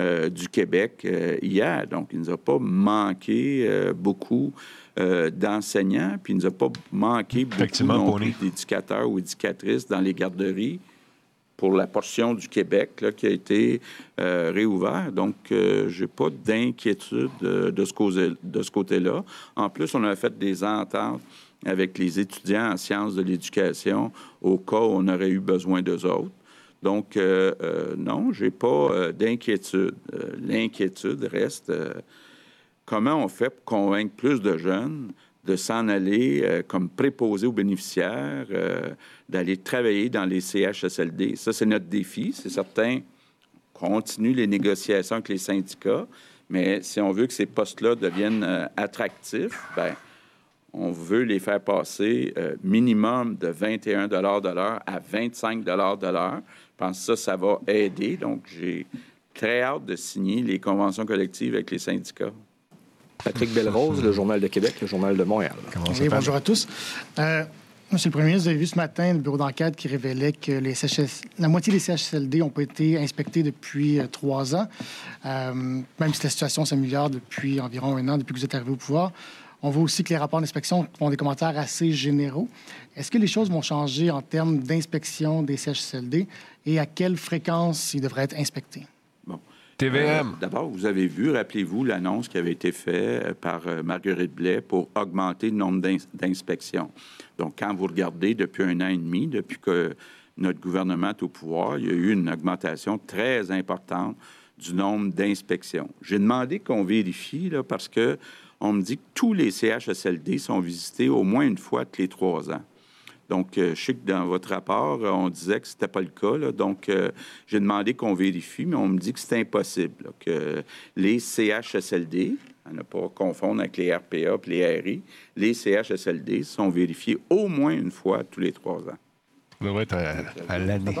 euh, du Québec euh, hier. Donc, il ne nous a pas manqué euh, beaucoup d'enseignants, puis il ne nous a pas manqué beaucoup d'éducateurs ou éducatrices dans les garderies pour la portion du Québec qui a été euh, réouvert. Donc, euh, je n'ai pas d'inquiétude euh, de ce, de ce côté-là. En plus, on a fait des ententes avec les étudiants en sciences de l'éducation au cas où on aurait eu besoin d'eux autres. Donc, non, je n'ai pas d'inquiétude. L'inquiétude reste comment on fait pour convaincre plus de jeunes de s'en aller euh, comme préposé aux bénéficiaires, euh, d'aller travailler dans les CHSLD. Ça, c'est notre défi. C'est certain continue les négociations avec les syndicats, mais si on veut que ces postes-là deviennent euh, attractifs, ben on veut les faire passer minimum de 21 de l'heure à 25 de l'heure. Je pense que ça, ça va aider. Donc, j'ai très hâte de signer les conventions collectives avec les syndicats. Patrick Belrose, le Journal de Québec, le Journal de Montréal. bonjour à tous. Euh, Monsieur le Premier ministre, vous avez vu ce matin le bureau d'enquête qui révélait que les la moitié des CHSLD n'ont pas été inspectés depuis euh, trois ans, euh, même si la situation s'améliore depuis environ un an, depuis que vous êtes arrivé au pouvoir. On voit aussi que les rapports d'inspection font des commentaires assez généraux. Est-ce que les choses vont changer en termes d'inspection des CHSLD et à quelle fréquence ils devraient être inspectés? Euh, d'abord, vous avez vu, rappelez-vous, l'annonce qui avait été faite euh, par euh, Marguerite Blais pour augmenter le nombre d'inspections. Donc, quand vous regardez depuis un an et demi, depuis que notre gouvernement est au pouvoir, il y a eu une augmentation très importante du nombre d'inspections. J'ai demandé qu'on vérifie, là, parce que on me dit que tous les CHSLD sont visités au moins une fois tous les trois ans. Donc, euh, je sais que dans votre rapport, on disait que ce n'était pas le cas. Donc, euh, j'ai demandé qu'on vérifie, mais on me dit que c'est impossible, que les CHSLD, à ne pas confondre avec les RPA et les RI, les CHSLD sont vérifiés au moins une fois tous les trois ans. Ça devrait être à, l'année.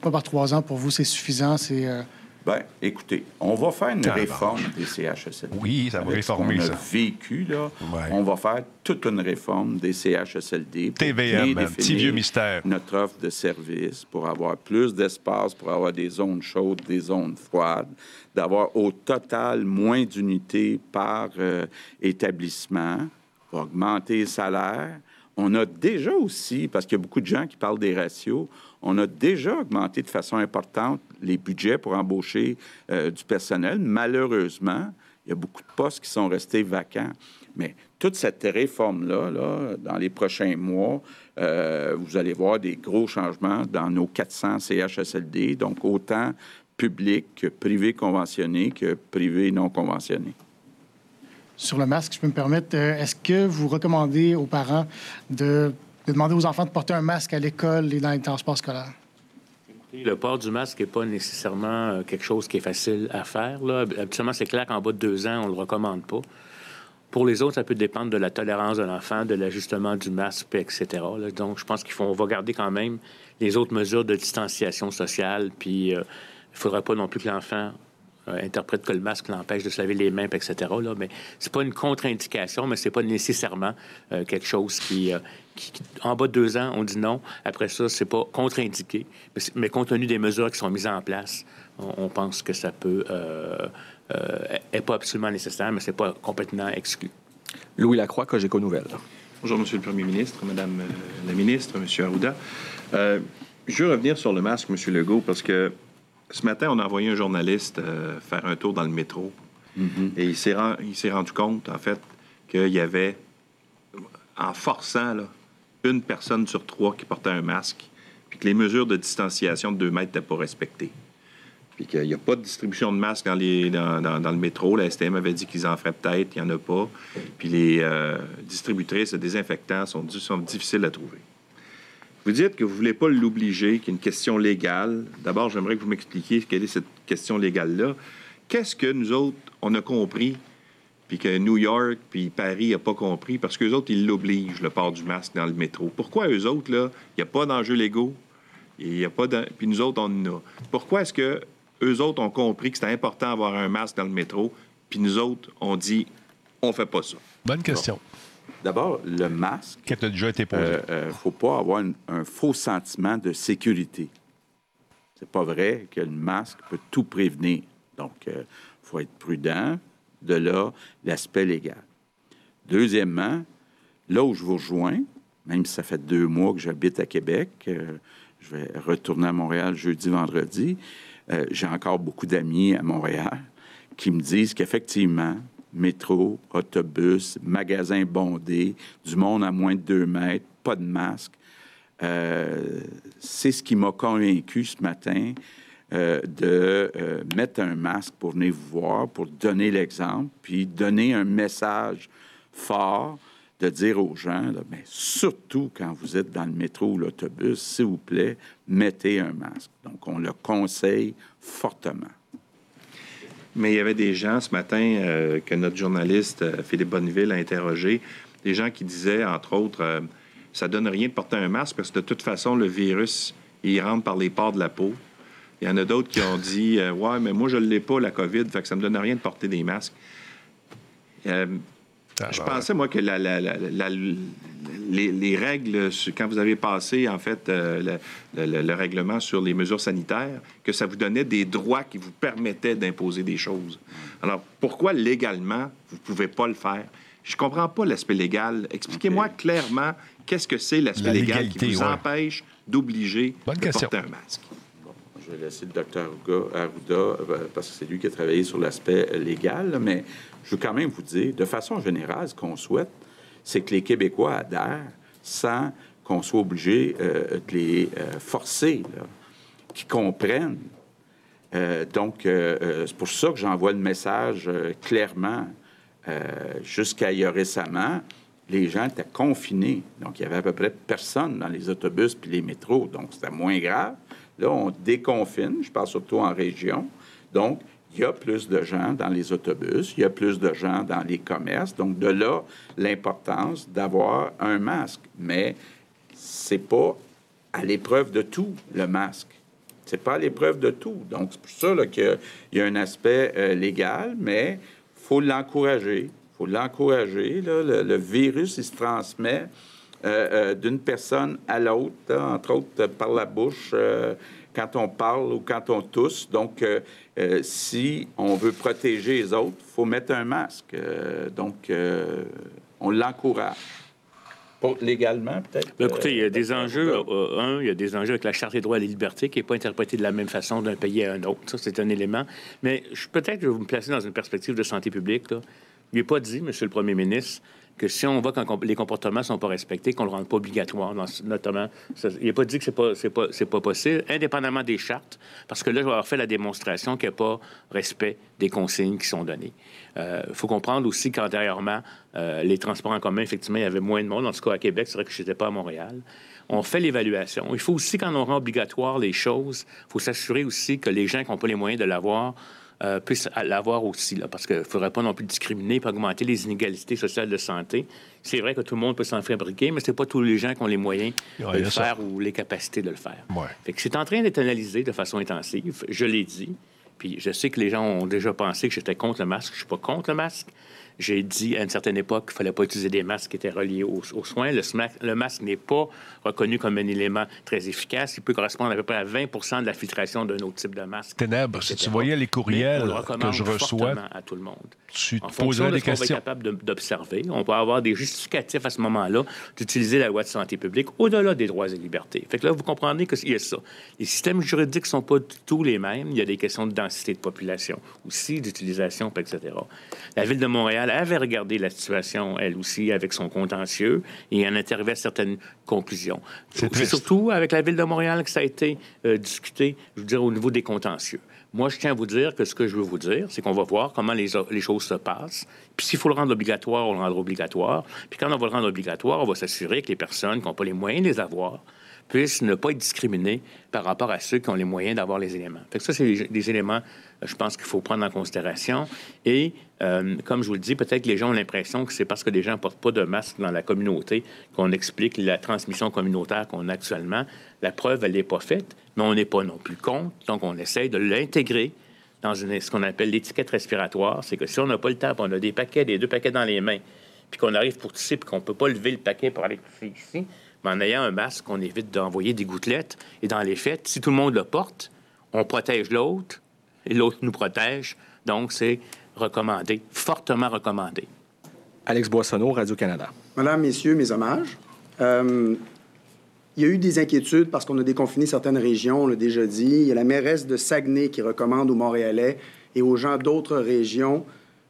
Pas par trois ans, pour vous, c'est suffisant? C'est. Euh, Bien, écoutez, on va faire une réforme des CHSLD. Oui, ça va réformer on a vécu, là. On va faire toute une réforme des CHSLD. TVM, petit vieux mystère. Notre offre de services pour avoir plus d'espace, pour avoir des zones chaudes, des zones froides, d'avoir au total moins d'unités par euh, établissement, augmenter les salaires. On a déjà aussi, parce qu'il y a beaucoup de gens qui parlent des ratios, on a déjà augmenté de façon importante les budgets pour embaucher euh, du personnel. Malheureusement, il y a beaucoup de postes qui sont restés vacants. Mais toute cette réforme-là, là, dans les prochains mois, euh, vous allez voir des gros changements dans nos 400 CHSLD, donc autant public que privé conventionné que privé non conventionné. Sur le masque, je peux me permettre, euh, est-ce que vous recommandez aux parents de de demander aux enfants de porter un masque à l'école et dans les transports scolaires? Le port du masque n'est pas nécessairement euh, quelque chose qui est facile à faire. Habituellement, c'est clair qu'en bas de deux ans, on ne le recommande pas. Pour les autres, ça peut dépendre de la tolérance de l'enfant, de l'ajustement du masque, etc. Donc, je pense faut, va garder quand même les autres mesures de distanciation sociale. Puis, euh, il ne faudra pas non plus que l'enfant interprète que le masque l'empêche de se laver les mains, etc. Là, mais c'est pas une contre-indication, mais c'est pas nécessairement euh, quelque chose euh, qui, en bas de deux ans, on dit non. Après ça, c'est pas contre-indiqué, mais, compte tenu des mesures qui sont mises en place, on, pense que ça peut euh, est pas absolument nécessaire, mais c'est pas complètement exclu. Louis Lacroix, Cogeco Nouvelle. Bonjour, Monsieur le Premier ministre, Madame la ministre, Monsieur Arruda. je veux revenir sur le masque, Monsieur Legault, parce que ce matin, on a envoyé un journaliste euh, faire un tour dans le métro. Mm-hmm. Et il s'est, rendu compte, en fait, qu'il y avait, en forçant, une personne sur trois qui portait un masque, puis que les mesures de distanciation de deux mètres n'étaient pas respectées. Puis qu'il n'y a pas de distribution de masques dans, le métro. La STM avait dit qu'ils en feraient peut-être, il n'y en a pas. Puis les euh, distributrices de désinfectants sont difficiles à trouver. Vous dites que vous ne voulez pas l'obliger, qu'il y a une question légale. D'abord, j'aimerais que vous m'expliquiez quelle est cette question légale-là. Qu'est-ce que nous autres, on a compris, puis que New York puis Paris n'a pas compris, parce qu'eux autres, ils l'obligent, le port du masque dans le métro. Pourquoi eux autres, là, il n'y a pas d'enjeux légaux, puis nous autres, on en a. Pourquoi est-ce que eux autres ont compris que c'était important d'avoir un masque dans le métro, puis nous autres, on dit, on fait pas ça? Bonne question. D'abord, le masque. Qui a déjà été posé. Il ne euh, faut pas avoir un faux sentiment de sécurité. C'est pas vrai que le masque peut tout prévenir. Donc, il euh, faut être prudent. De là, l'aspect légal. Deuxièmement, là où je vous rejoins, même si ça fait deux mois que j'habite à Québec, euh, je vais retourner à Montréal jeudi, vendredi, j'ai encore beaucoup d'amis à Montréal qui me disent qu'effectivement, métro, autobus, magasins bondés, du monde à moins de deux mètres, pas de masque. Euh, c'est ce qui m'a convaincu ce matin euh, de euh, mettre un masque pour venir vous voir, pour donner l'exemple, puis donner un message fort de dire aux gens, mais surtout quand vous êtes dans le métro ou l'autobus, s'il vous plaît, mettez un masque. Donc, on le conseille fortement. Mais il y avait des gens ce matin euh, que notre journaliste euh, Philippe Bonneville a interrogé, des gens qui disaient, entre autres, euh, ça donne rien de porter un masque parce que de toute façon, le virus, il rentre par les pores de la peau. Il y en a d'autres qui ont dit, ouais, mais moi, je ne l'ai pas, la COVID, ça me donne rien de porter des masques. Je pensais, moi, que les, règles, quand vous avez passé, en fait, euh, le, règlement sur les mesures sanitaires, que ça vous donnait des droits qui vous permettaient d'imposer des choses. Alors, pourquoi légalement, vous ne pouvez pas le faire? Je ne comprends pas l'aspect légal. Expliquez-moi clairement qu'est-ce que c'est l'aspect légal qui vous empêche d'obliger de porter un masque. Je vais laisser le docteur Arruda, euh, parce que c'est lui qui a travaillé sur l'aspect légal, mais je veux quand même vous dire, de façon générale, ce qu'on souhaite, c'est que les Québécois adhèrent sans qu'on soit obligé euh, de les euh, forcer, qu'ils comprennent donc, c'est pour ça que j'envoie le message clairement. Jusqu'à il y a récemment, les gens étaient confinés. Donc, il y avait à peu près personne dans les autobus puis les métros. Donc, c'était moins grave. Là, on déconfine. Je parle surtout en région. Donc, il y a plus de gens dans les autobus, il y a plus de gens dans les commerces. Donc, de là, l'importance d'avoir un masque. Mais c'est pas à l'épreuve de tout, le masque. C'est pas à l'épreuve de tout. Donc, c'est pour ça qu'il y a un aspect euh, légal, mais faut l'encourager. Faut l'encourager. Le, virus, il se transmet d'une personne à l'autre, entre autres par la bouche quand on parle ou quand on tousse. Donc, euh, euh, si on veut protéger les autres, il faut mettre un masque. Euh, donc, on l'encourage. Légalement, peut-être? Ben, écoutez, il y a des enjeux. un, il y a des enjeux avec la Charte des droits et des libertés qui n'est pas interprétée de la même façon d'un pays à un autre. Ça, c'est un élément. Mais peut-être que je vais vous me placer dans une perspective de santé publique. Là. Il n'est pas dit, Monsieur le Premier ministre, que si on voit quand les comportements ne sont pas respectés, qu'on ne le rende pas obligatoire, notamment. il n'est pas dit que ce n'est pas, pas, pas, possible, indépendamment des chartes, parce que là, je vais avoir fait la démonstration qu'il n'y a pas respect des consignes qui sont données. Il euh, faut comprendre aussi qu'antérieurement, euh, les transports en commun, effectivement, il y avait moins de monde. En tout cas, à Québec, c'est vrai que je n'étais pas à Montréal. On fait l'évaluation. Il faut aussi, quand on rend obligatoire les choses, il faut s'assurer aussi que les gens qui n'ont pas les moyens de l'avoir euh, puissent l'avoir aussi, là, parce qu'il ne faudrait pas non plus discriminer et augmenter les inégalités sociales de santé. C'est vrai que tout le monde peut s'en fabriquer, mais ce n'est pas tous les gens qui ont les moyens de le faire ou les capacités de le faire. c'est en train d'être analysé de façon intensive, je l'ai dit. Puis je sais que les gens ont déjà pensé que j'étais contre le masque. Je ne suis pas contre le masque. J'ai dit à une certaine époque qu'il ne fallait pas utiliser des masques qui étaient reliés aux, soins. Le, masque n'est pas reconnu comme un élément très efficace. Il peut correspondre à peu près à 20% de la filtration d'un autre type de masque. Ténèbres, si tu voyais les courriels que je reçois, à tout le monde. tu te poserais des questions. On va capable d'observer. On peut avoir des justificatifs à ce moment-là d'utiliser la loi de santé publique au-delà des droits et libertés. Fait que là, vous comprenez qu'il y a ça. Les systèmes juridiques ne sont pas tous les mêmes. Il y a des questions de densité de population aussi, d'utilisation, etc. La Ville de Montréal avait regardé la situation, elle aussi, avec son contentieux et en intervient à certaines conclusions. C'est surtout avec la Ville de Montréal que ça a été euh, discuté, je veux dire, au niveau des contentieux. Moi, je tiens à vous dire que ce que je veux vous dire, c'est qu'on va voir comment les, les, choses se passent. Puis s'il faut le rendre obligatoire, on le rendra obligatoire. Puis quand on va le rendre obligatoire, on va s'assurer que les personnes qui n'ont pas les moyens de les avoir puissent ne pas être discriminés par rapport à ceux qui ont les moyens d'avoir les éléments. Fait ça, c'est des, éléments, euh, je pense qu'il faut prendre en considération. Et euh, comme je vous le dis, peut-être que les gens ont l'impression que c'est parce que les gens ne portent pas de masque dans la communauté qu'on explique la transmission communautaire qu'on a actuellement. La preuve, elle n'est pas faite, mais on n'est pas non plus contre. Donc, on essaye de l'intégrer dans ce qu'on appelle l'étiquette respiratoire. C'est que si on n'a pas le temps, on a des paquets, des deux paquets dans les mains, puis qu'on arrive pour tousser, puis qu'on ne peut pas lever le paquet pour aller tousser ici, mais en ayant un masque, on évite d'envoyer des gouttelettes. Et dans les faits, si tout le monde le porte, on protège l'autre et l'autre nous protège. Donc, c'est recommandé, fortement recommandé. Alex Boissonneau, Radio-Canada. Madame, Messieurs, mes hommages. Euh, il y a eu des inquiétudes parce qu'on a déconfiné certaines régions, on l'a déjà dit. Il y a la mairesse de Saguenay qui recommande aux Montréalais et aux gens d'autres régions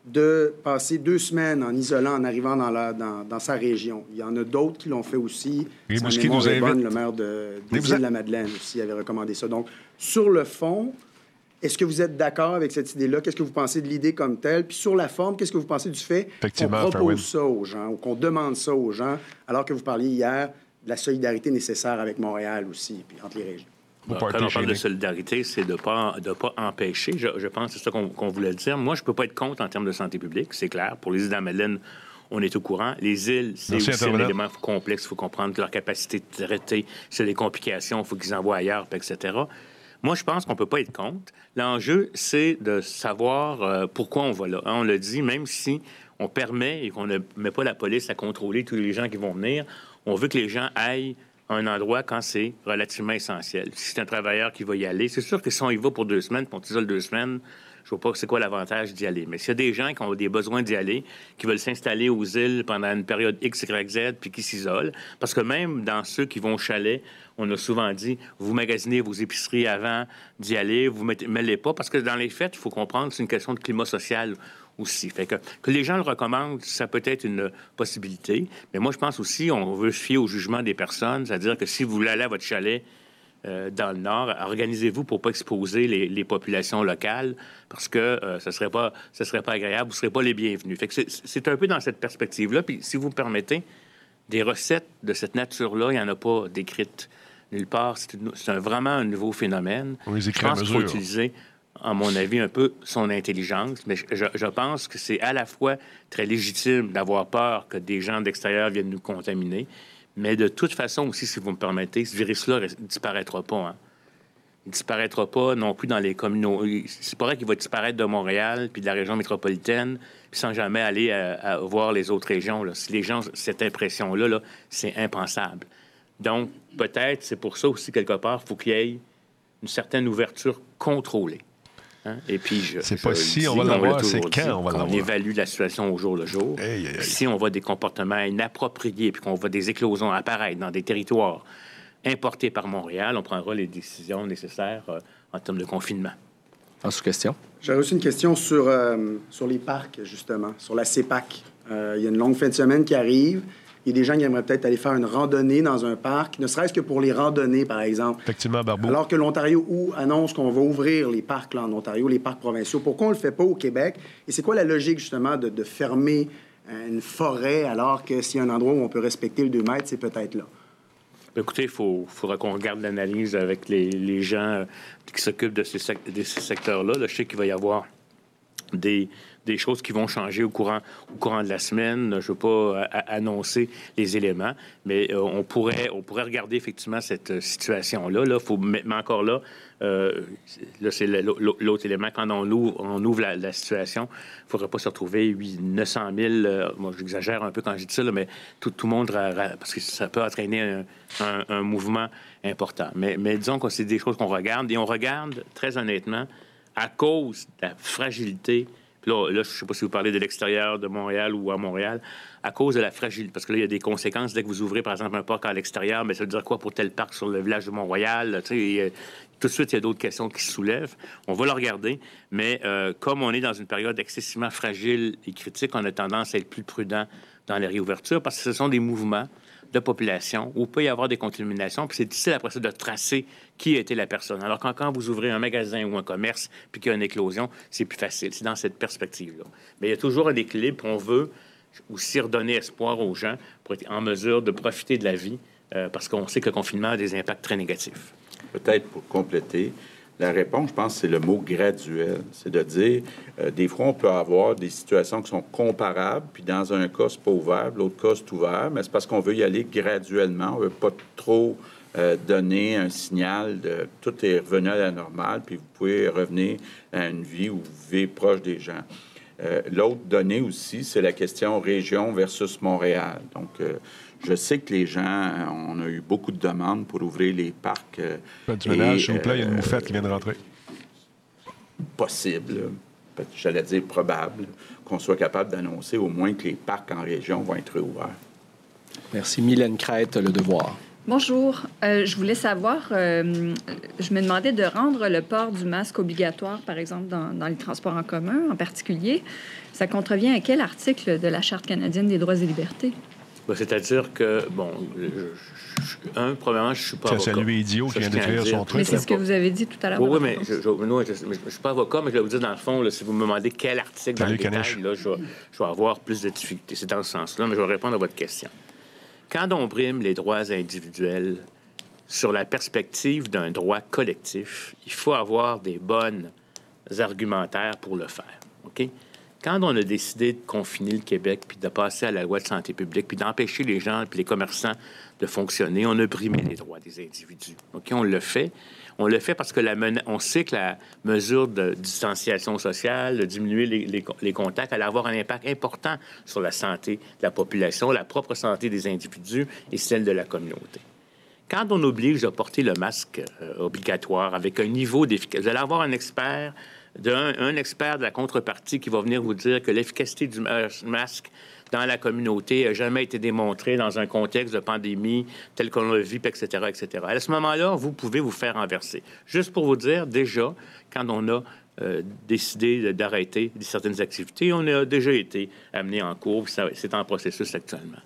de passer deux semaines en isolant en arrivant dans, la, dans, dans sa région. Il y en a d'autres qui l'ont fait aussi. Rimouski nous invite... le maire de, des de la Madeleine aussi avait recommandé ça. Donc, sur le fond, est-ce que vous êtes d'accord avec cette idée-là? Qu'est-ce que vous pensez de l'idée comme telle? Puis sur la forme, qu'est-ce que vous pensez du fait qu'on propose ça aux gens ou qu'on demande ça aux gens, alors que vous parliez hier de la solidarité nécessaire avec Montréal aussi, puis entre les régions? Quand on parle de solidarité, c'est de ne pas, de pas empêcher. Je, pense que c'est ça qu'on voulait dire. Moi, je ne peux pas être contre en termes de santé publique, c'est clair. Pour les îles d'Amadeleine, on est au courant. Les îles, c'est aussi un élément complexe. Il faut comprendre leur capacité de traiter, c'est les complications, il faut qu'ils envoient ailleurs, etc. Moi, je pense qu'on ne peut pas être contre. L'enjeu, c'est de savoir euh, pourquoi on va là. Hein, on l'a dit, même si on permet et qu'on ne met pas la police à contrôler tous les gens qui vont venir, on veut que les gens aillent un endroit quand c'est relativement essentiel. Si c'est un travailleur qui va y aller, c'est sûr que si on y va pour deux semaines, pour t'isole deux semaines, je vois pas c'est quoi l'avantage d'y aller. Mais s'il y a des gens qui ont des besoins d'y aller, qui veulent s'installer aux îles pendant une période X, Y, Z, puis qui s'isolent, parce que même dans ceux qui vont au chalet, on a souvent dit, vous magasinez vos épiceries avant d'y aller, vous ne mêlez pas, parce que dans les fêtes, il faut comprendre, c'est une question de climat social aussi. Fait que, que les gens le recommandent, ça peut être une possibilité. Mais moi, je pense aussi, on veut se fier au jugement des personnes, c'est-à-dire que si vous voulez aller à votre chalet, euh, dans le Nord. Organisez-vous pour pas exposer les, populations locales parce que ce ne serait, pas, serait pas agréable, vous ne serez pas les bienvenus. c'est un peu dans cette perspective-là. Puis si vous me permettez, des recettes de cette nature-là, il n'y en a pas décrites nulle part. C'est vraiment un nouveau phénomène. On les Je pense qu'il faut utiliser, à mon avis, un peu son intelligence. Mais je, pense que c'est à la fois très légitime d'avoir peur que des gens d'extérieur viennent nous contaminer, mais de toute façon aussi, si vous me permettez, ce virus-là ne disparaîtra pas. Hein. Il ne disparaîtra pas non plus dans les communautés. C'est pas vrai qu'il va disparaître de Montréal puis de la région métropolitaine, puis sans jamais aller à, voir les autres régions. Si les gens, cette impression-là, -là, c'est impensable. Donc, peut-être, c'est pour ça aussi, quelque part, faut qu'il y ait une certaine ouverture contrôlée. Hein? Et puis, je. C'est pas si on va l'avoir, c'est quand on va l'avoir? On évalue la situation au jour le jour. Si on voit des comportements inappropriés, puis qu'on voit des éclosions apparaître dans des territoires importés par Montréal, on prendra les décisions nécessaires euh, en termes de confinement. En sous-question? J'ai reçu une question sur, euh, sur les parcs, justement, sur la CEPAC. Euh, il y a une longue fin de semaine qui arrive. Il y a des gens qui aimeraient peut-être aller faire une randonnée dans un parc, ne serait-ce que pour les randonnées, par exemple. Effectivement, Barbeau. Alors que l'Ontario annonce qu'on va ouvrir les parcs là, en Ontario, les parcs provinciaux. Pourquoi on ne le fait pas au Québec? Et c'est quoi la logique, justement, de, fermer euh, une forêt alors que s'il y a un endroit où on peut respecter le 2 mètres, c'est peut-être là? Écoutez, il faudra qu'on regarde l'analyse avec les, gens euh, qui s'occupent de ces, secteurs-là. Là, je sais qu'il va y avoir des, des choses qui vont changer au courant, au courant de la semaine. Je ne veux pas euh, annoncer les éléments, mais euh, on, pourrait, on pourrait regarder effectivement cette euh, situation-là. Là, faut, mais, encore là, là c'est l'autre élément. Quand on ouvre, on ouvre la, situation, il ne faudrait pas se retrouver 8, 900 000. moi, j'exagère un peu quand je dis ça, mais tout, le monde, parce que ça peut entraîner un, mouvement important. Mais, mais disons que c'est des choses qu'on regarde et on regarde très honnêtement à cause de la fragilité là, je ne sais pas si vous parlez de l'extérieur de Montréal ou à Montréal, à cause de la fragilité. Parce que là, il y a des conséquences dès que vous ouvrez, par exemple, un parc à l'extérieur, mais ça veut dire quoi pour tel parc sur le village de Mont-Royal? tout de suite, il y a d'autres questions qui se soulèvent. On va le regarder, mais euh, comme on est dans une période excessivement fragile et critique, on a tendance à être plus prudent dans les réouvertures parce que ce sont des mouvements de population où peut y avoir des contaminations, puis c'est difficile après ça de tracer qui était la personne. Alors quand, quand vous ouvrez un magasin ou un commerce, puis qu'il y a une éclosion, c'est plus facile. C'est dans cette perspective-là. Mais il y a toujours un équilibre, on veut aussi redonner espoir aux gens pour être en mesure de profiter de la vie, euh, parce qu'on sait que le confinement a des impacts très négatifs. Peut-être pour compléter, la réponse, je pense, c'est le mot graduel. C'est de dire, euh, des fois, on peut avoir des situations qui sont comparables, puis dans un cas, c'est pas ouvert, l'autre cas, c'est ouvert, mais c'est parce qu'on veut y aller graduellement. On veut pas trop euh, donner un signal de tout est revenu à la normale, puis vous pouvez revenir à une vie où vous vivez proche des gens. Euh, l'autre donnée aussi, c'est la question région versus Montréal. Donc, je sais que les gens, on a eu beaucoup de demandes pour ouvrir les parcs. Euh, du ménage, s'il vous plaît, il y a une moufette qui vient de rentrer. Possible, j'allais dire probable, qu'on soit capable d'annoncer au moins que les parcs en région vont être ouverts. Merci. Mylène Crête, Le Devoir. Bonjour. Euh, je voulais savoir, euh, je me demandais de rendre le port du masque obligatoire, par exemple, dans, dans les transports en commun en particulier. Ça contrevient à quel article de la Charte canadienne des droits et libertés? Ben, c'est-à-dire que, bon, un, premièrement, je suis pas avocat. C'est lui idiot qui vient d'écrire son truc. Mais c'est ce que vous avez dit tout à l'heure. Oui, oui, mais je ne suis pas avocat, mais je vais vous dire, dans le fond, si vous me demandez quel article dans le détail, là, je, vais, je vais avoir plus de difficultés. C'est dans ce sens-là, mais je vais répondre à votre question. Quand on brime les droits individuels sur la perspective d'un droit collectif, il faut avoir des bonnes argumentaires pour le faire. OK? Quand on a décidé de confiner le Québec, puis de passer à la loi de santé publique, puis d'empêcher les gens, puis les commerçants de fonctionner, on a brimé les droits des individus. OK, on le fait. On le fait parce que on sait que la mesure de distanciation sociale, de diminuer les, les, contacts, allait avoir un impact important sur la santé de la population, la propre santé des individus et celle de la communauté. Quand on oblige à porter le masque euh, obligatoire avec un niveau d'efficacité, vous allez avoir un expert d'un expert de la contrepartie qui va venir vous dire que l'efficacité du masque dans la communauté n'a jamais été démontrée dans un contexte de pandémie tel qu'on l'a vu, etc., etc. À ce moment-là, vous pouvez vous faire renverser. Juste pour vous dire, déjà, quand on a euh, décidé d'arrêter certaines activités, on a déjà été amené en cours, c'est en processus actuellement.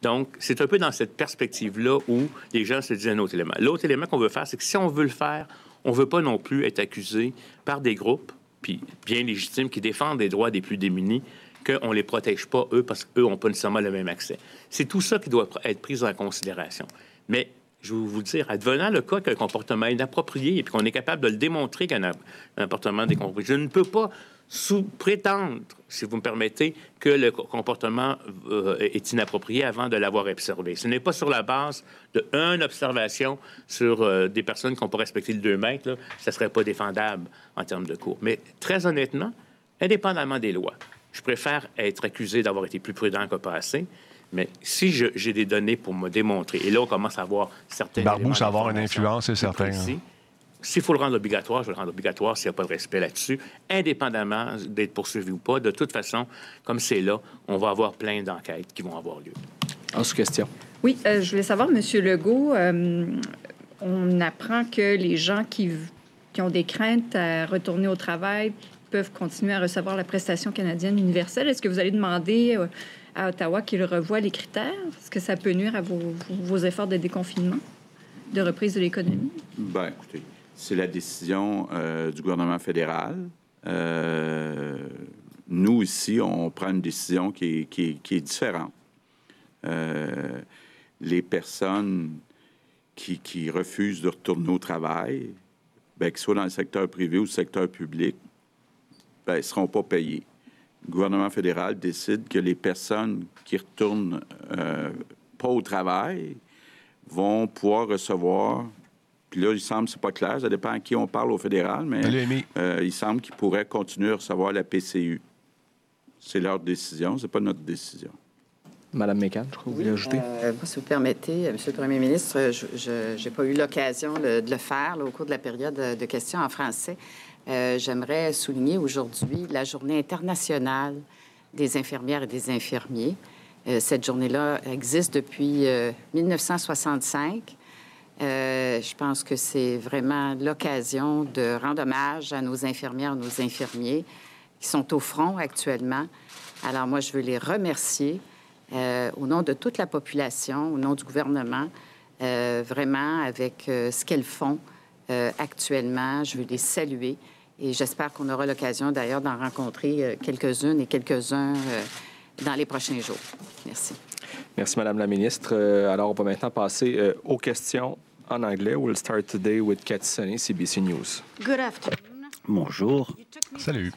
Donc, c'est un peu dans cette perspective-là où les gens se disent un autre élément. L'autre élément qu'on veut faire, c'est que si on veut le faire, on ne veut pas non plus être accusé par des groupes, puis bien légitimes, qui défendent les droits des plus démunis, qu'on ne les protège pas, eux, parce qu'eux n'ont pas nécessairement le même accès. C'est tout ça qui doit être pris en considération. Mais je vais vous dire, advenant le cas qu'un comportement inapproprié et qu'on est capable de le démontrer qu'un comportement décompromis, je ne peux pas sous prétendre, si vous me permettez, que le comportement euh, est inapproprié avant de l'avoir observé. Ce n'est pas sur la base de une observation sur euh, des personnes qui n'ont pas respecté le 2 mètres, là, ça ne serait pas défendable en termes de cours. Mais très honnêtement, indépendamment des lois, je préfère être accusé d'avoir été plus prudent que pas assez. Mais si j'ai des données pour me démontrer, et là, on commence à avoir certains. Barbou, ça va avoir une influence, c'est certain. Hein. S'il faut le rendre obligatoire, je vais le rendre obligatoire s'il n'y a pas de respect là-dessus, indépendamment d'être poursuivi ou pas. De toute façon, comme c'est là, on va avoir plein d'enquêtes qui vont avoir lieu. Autre question. Oui, euh, je voulais savoir, Monsieur Legault, euh, on apprend que les gens qui, qui ont des craintes à retourner au travail peuvent continuer à recevoir la prestation canadienne universelle. Est-ce que vous allez demander euh, à Ottawa qu'il revoie les critères? Est-ce que ça peut nuire à vos, vos efforts de déconfinement, de reprise de l'économie? Bien, écoutez, c'est la décision euh, du gouvernement fédéral. Euh, nous, ici, on prend une décision qui est, différente. les personnes qui, refusent de retourner au travail, bien, que ce dans le secteur privé ou le secteur public, ben, ne seront pas payés. Le gouvernement fédéral décide que les personnes qui retournent euh, pas au travail vont pouvoir recevoir. Puis là, il semble, c'est pas clair, ça dépend à qui on parle au fédéral, mais euh, il semble qu'ils pourraient continuer à recevoir la PCU. C'est leur décision, c'est pas notre décision. Madame Mécan, je crois que vous voulez ajouter. Euh, si vous permettez, Monsieur le Premier ministre, je n'ai pas eu l'occasion de le faire au cours de la période de questions en français. Euh, j'aimerais souligner aujourd'hui la journée internationale des infirmières et des infirmiers. Euh, cette journée-là existe depuis 1965. Euh, je pense que c'est vraiment l'occasion de rendre hommage à nos infirmières, nos infirmiers qui sont au front actuellement. Alors moi, je veux les remercier au nom de toute la population, au nom du gouvernement, vraiment avec ce qu'elles font actuellement. Je veux les saluer. Et j'espère qu'on aura l'occasion d'ailleurs d'en rencontrer euh, quelques-unes et quelques-uns euh, dans les prochains jours. Merci. Merci, Madame la ministre. Euh, alors, on va maintenant passer aux questions en anglais. We'll start today with Cathy Sonny, CBC News. Good afternoon. Bonjour. Salut.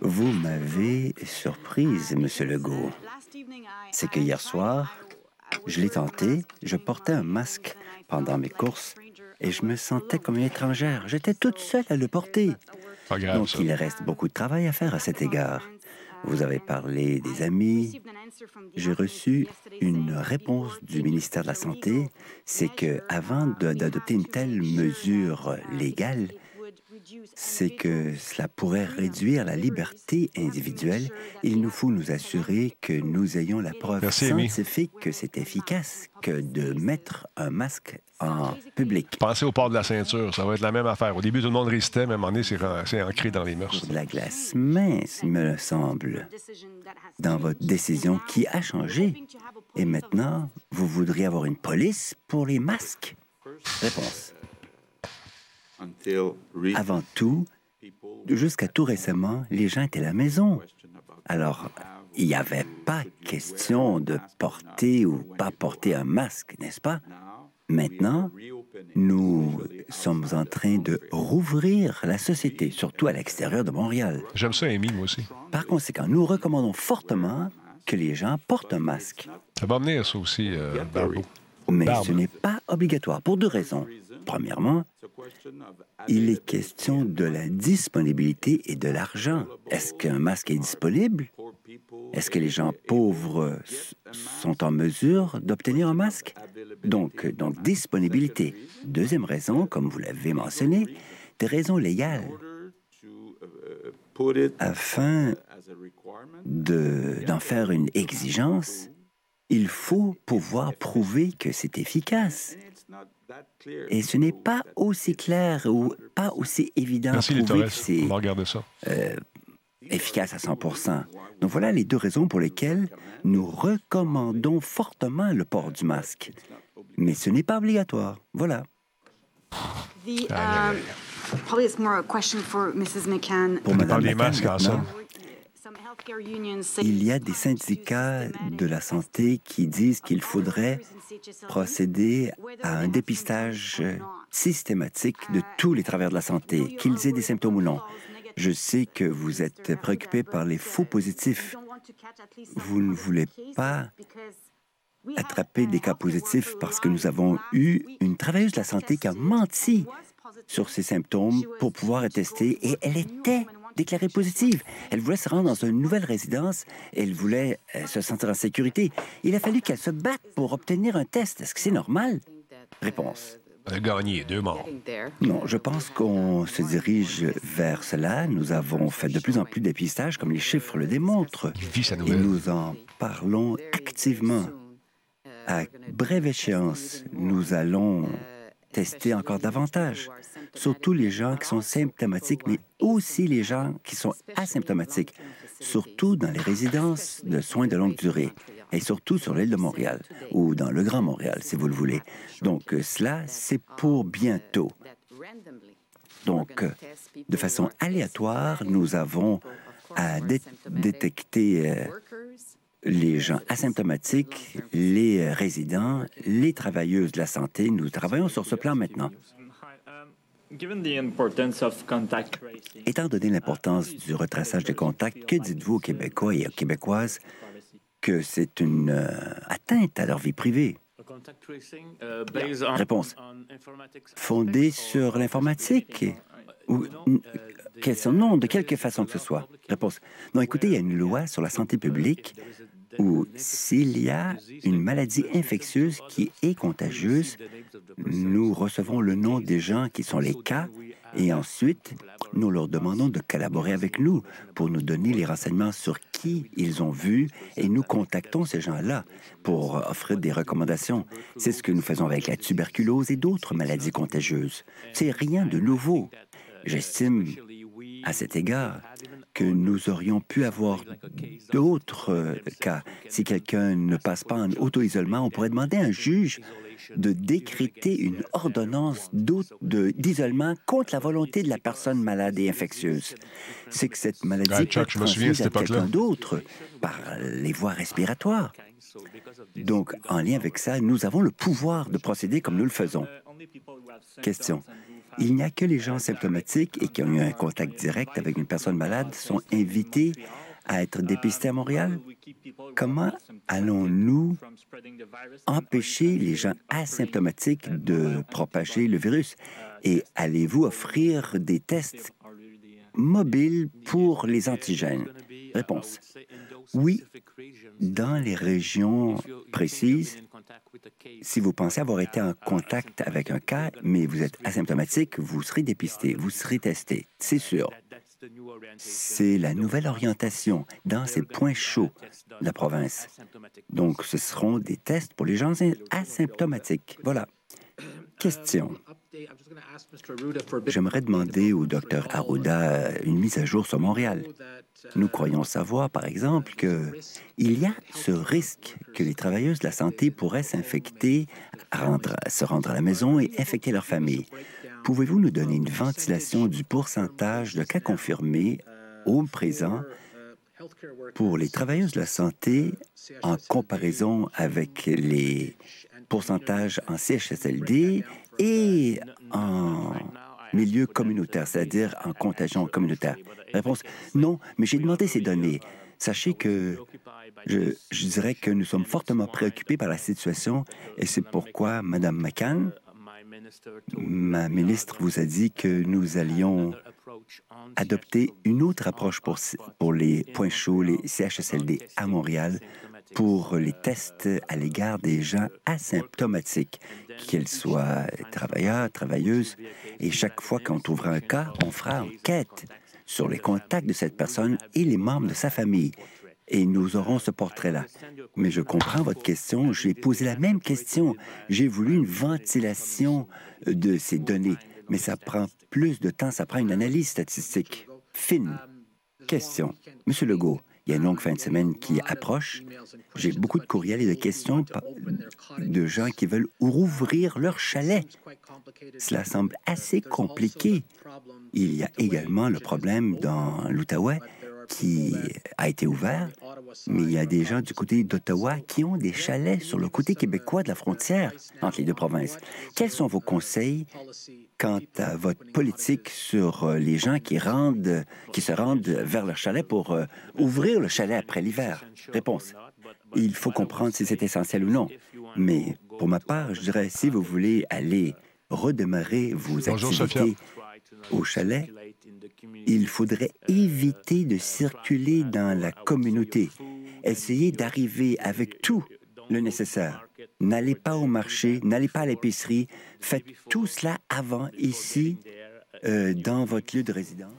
Vous m'avez surprise, Monsieur Legault. C'est que hier soir, je l'ai tenté, je portais un masque pendant mes courses et je me sentais comme une étrangère. J'étais toute seule à le porter. Donc, il reste beaucoup de travail à faire à cet égard. Vous avez parlé des amis. J'ai reçu une réponse du ministère de la Santé, c'est que avant d'adopter une telle mesure légale, c'est que cela pourrait réduire la liberté individuelle. Il nous faut nous assurer que nous ayons la preuve scientifique que c'est efficace que de mettre un masque en public. Pensez au port de la ceinture, ça va être la même affaire. Au début, tout le monde résistait, mais à un moment donné, c'est ancré dans les mœurs. La glace mince, il me semble, dans votre décision qui a changé. Et maintenant, vous voudriez avoir une police pour les masques? Réponse. Avant tout, jusqu'à tout récemment, les gens étaient à la maison. Alors, il n'y avait pas question de porter ou pas porter un masque, n'est-ce pas? Maintenant, nous sommes en train de rouvrir la société, surtout à l'extérieur de Montréal. J'aime ça, Amy, moi aussi. Par conséquent, nous recommandons fortement que les gens portent un masque. Ça va venir, ça aussi, euh, Mais ce n'est pas obligatoire pour deux raisons. Premièrement, il est question de la disponibilité et de l'argent. Est-ce qu'un masque est disponible? Est-ce que les gens pauvres sont en mesure d'obtenir un masque? Donc, donc, disponibilité. Deuxième raison, comme vous l'avez mentionné, des raisons légales. Afin d'en faire une exigence, il faut pouvoir prouver que c'est efficace. Et ce n'est pas aussi clair ou pas aussi évident Merci, à prouver que c'est... Euh, efficace à 100% Donc voilà les deux raisons pour lesquelles nous recommandons fortement le port du masque. Mais ce n'est pas obligatoire. Voilà. Um, pour Mme des masques ensemble. Il y a des syndicats de la santé qui disent qu'il faudrait procéder à un dépistage systématique de tous les travers de la santé, qu'ils aient des symptômes ou non. Je sais que vous êtes préoccupé par les faux positifs. Vous ne voulez pas attraper des cas positifs parce que nous avons eu une travailleuse de la santé qui a menti sur ses symptômes pour pouvoir être testée et elle était déclarée positive. Elle voulait se rendre dans une nouvelle résidence elle voulait euh, se sentir en sécurité. Il a fallu qu'elle se batte pour obtenir un test. Est-ce que c'est normal? Réponse. Elle a gagné, deux morts. Non, je pense qu'on se dirige vers cela. Nous avons fait de plus en plus de dépistages, comme les chiffres le démontrent. Et nous en parlons activement. À brève échéance, nous allons tester encore davantage, surtout les gens qui sont symptomatiques, mais aussi les gens qui sont asymptomatiques, surtout dans les résidences de soins de longue durée et surtout sur l'île de Montréal ou dans le Grand Montréal, si vous le voulez. Donc euh, cela, c'est pour bientôt. Donc, euh, de façon aléatoire, nous avons à détecter euh, les gens asymptomatiques, les résidents, les travailleuses de la santé. Nous travaillons sur ce plan maintenant. Étant donné l'importance du retraçage des contacts, que dites-vous aux Québécois et aux Québécoises que c'est une euh, atteinte à leur vie privée? Réponse. Fondée sur l'informatique ou non, de quelque façon que ce soit? Réponse. Non, écoutez, il y a une loi sur la santé publique où s'il y a une maladie infectieuse qui est contagieuse, nous recevons le nom des gens qui sont les cas et ensuite, nous leur demandons de collaborer avec nous pour nous donner les renseignements sur qui ils ont vu et nous contactons ces gens-là pour offrir des recommandations. C'est ce que nous faisons avec la tuberculose et d'autres maladies contagieuses. C'est rien de nouveau. J'estime, à cet égard, que nous aurions pu avoir d'autres cas. Si quelqu'un ne passe pas en auto-isolement, on pourrait demander à un juge de décréter une ordonnance d'isolement contre la volonté de la personne malade et infectieuse. C'est que cette maladie peut être transmise à quelqu'un d'autre par les voies respiratoires. Donc, en lien avec ça, nous avons le pouvoir de procéder comme nous le faisons. Question. Il n'y a que les gens symptomatiques et qui ont eu un contact direct avec une personne malade sont invités à être dépistés à Montréal? Comment allons-nous empêcher les gens asymptomatiques de propager le virus? Et allez-vous offrir des tests mobiles pour les antigènes? Réponse. Oui, dans les régions précises, si vous pensez avoir été en contact avec un cas, mais vous êtes asymptomatique, vous serez dépisté, vous serez testé, c'est sûr. C'est la nouvelle orientation dans ces points chauds de la province. Donc, ce seront des tests pour les gens asymptomatiques. Voilà. Question. J'aimerais demander au Dr Arruda une mise à jour sur Montréal. Nous croyons savoir, par exemple, qu'il y a ce risque que les travailleuses de la santé pourraient s'infecter, se rendre à la maison et infecter leur famille. Pouvez-vous nous donner une ventilation du pourcentage de cas confirmés au présent pour les travailleuses de la santé en comparaison avec les pourcentages en CHSLD et en milieu communautaire, c'est-à-dire en contagion communautaire? Réponse, non, mais j'ai demandé ces données. Sachez que je, dirais que nous sommes fortement préoccupés par la situation et c'est pourquoi Mme McCann Ma ministre vous a dit que nous allions adopter une autre approche pour, pour les points chauds, les CHSLD à Montréal, pour les tests à l'égard des gens asymptomatiques, qu'ils soient travailleurs, travailleuses. Et chaque fois qu'on trouvera un cas, on fera enquête sur les contacts de cette personne et les membres de sa famille et nous aurons ce portrait-là. Mais je comprends votre question. J'ai posé la même question. J'ai voulu une ventilation de ces données, mais ça prend plus de temps, ça prend une analyse statistique fine. Question. Monsieur Legault, il y a une longue fin de semaine qui approche. J'ai beaucoup de courriels et de questions de gens qui veulent rouvrir leur chalet. Cela semble assez compliqué. Il y a également le problème dans l'Outaouais qui a été ouvert, mais il y a des gens du côté d'Ottawa qui ont des chalets sur le côté québécois de la frontière entre les deux provinces. Quels sont vos conseils quant à votre politique sur euh, les gens qui, rendent, qui se rendent vers leur chalet pour euh, ouvrir le chalet après l'hiver? Réponse. Il faut comprendre si c'est essentiel ou non. Mais pour ma part, je dirais, si vous voulez aller redémarrer vos activités au chalet, il faudrait éviter de circuler dans la communauté. Essayez d'arriver avec tout le nécessaire. N'allez pas au marché, n'allez pas à l'épicerie. Faites tout cela avant ici, euh, dans votre lieu de résidence.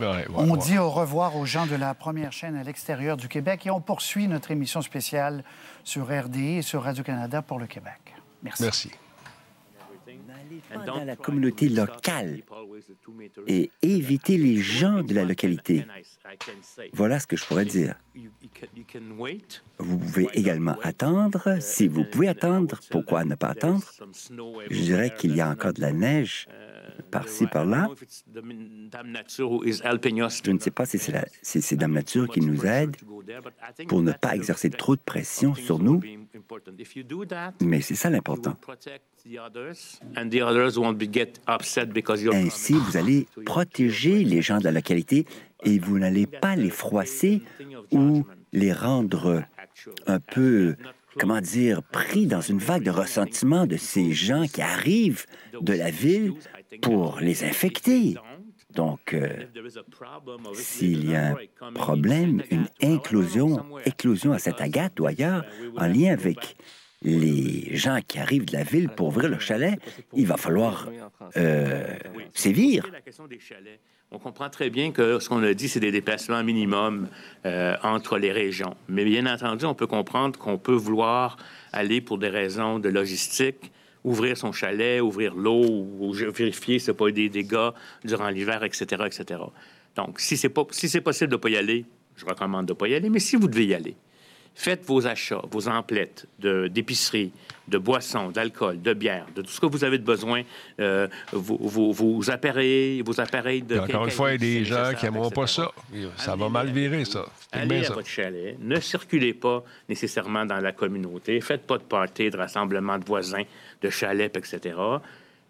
on dit au revoir aux gens de la première chaîne à l'extérieur du Québec et on poursuit notre émission spéciale sur RDI et sur Radio-Canada pour le Québec. Merci. Merci dans la communauté locale et éviter les gens de la localité. Voilà ce que je pourrais dire. Vous pouvez également attendre. Si vous pouvez attendre, pourquoi ne pas attendre? Je dirais qu'il y a encore de la neige par-ci, par-là. Je ne sais pas si c'est Dame Nature qui nous aide pour ne pas exercer trop de pression sur nous, mais c'est ça l'important. Ainsi, vous allez protéger les gens de la localité et vous n'allez pas les froisser ou les rendre un peu comment dire, pris dans une vague de ressentiment de ces gens qui arrivent de la ville pour les infecter. Donc, euh, s'il y a un problème, une inclusion, éclosion à cette agate ou ailleurs, en lien avec les gens qui arrivent de la ville pour ouvrir le chalet, il va falloir euh, sévir. On comprend très bien que ce qu'on a dit, c'est des déplacements minimum euh, entre les régions. Mais bien entendu, on peut comprendre qu'on peut vouloir aller pour des raisons de logistique, ouvrir son chalet, ouvrir l'eau, ou vérifier s'il n'y a pas eu des dégâts durant l'hiver, etc., etc. Donc, si c'est, si c'est possible de ne pas y aller, je recommande de ne pas y aller. Mais si vous devez y aller, faites vos achats, vos emplettes d'épicerie, de, boissons, d'alcool, de bière, de tout ce que vous avez de besoin, euh, vos, appareils, vos appareils de... encore une fois, il y a des gens qui n'aimeront pas ça. Ça va mal virer, ça. Allez à votre chalet. Ne circulez pas nécessairement dans la communauté. Faites pas de party, de rassemblement de voisins, de chalets, etc.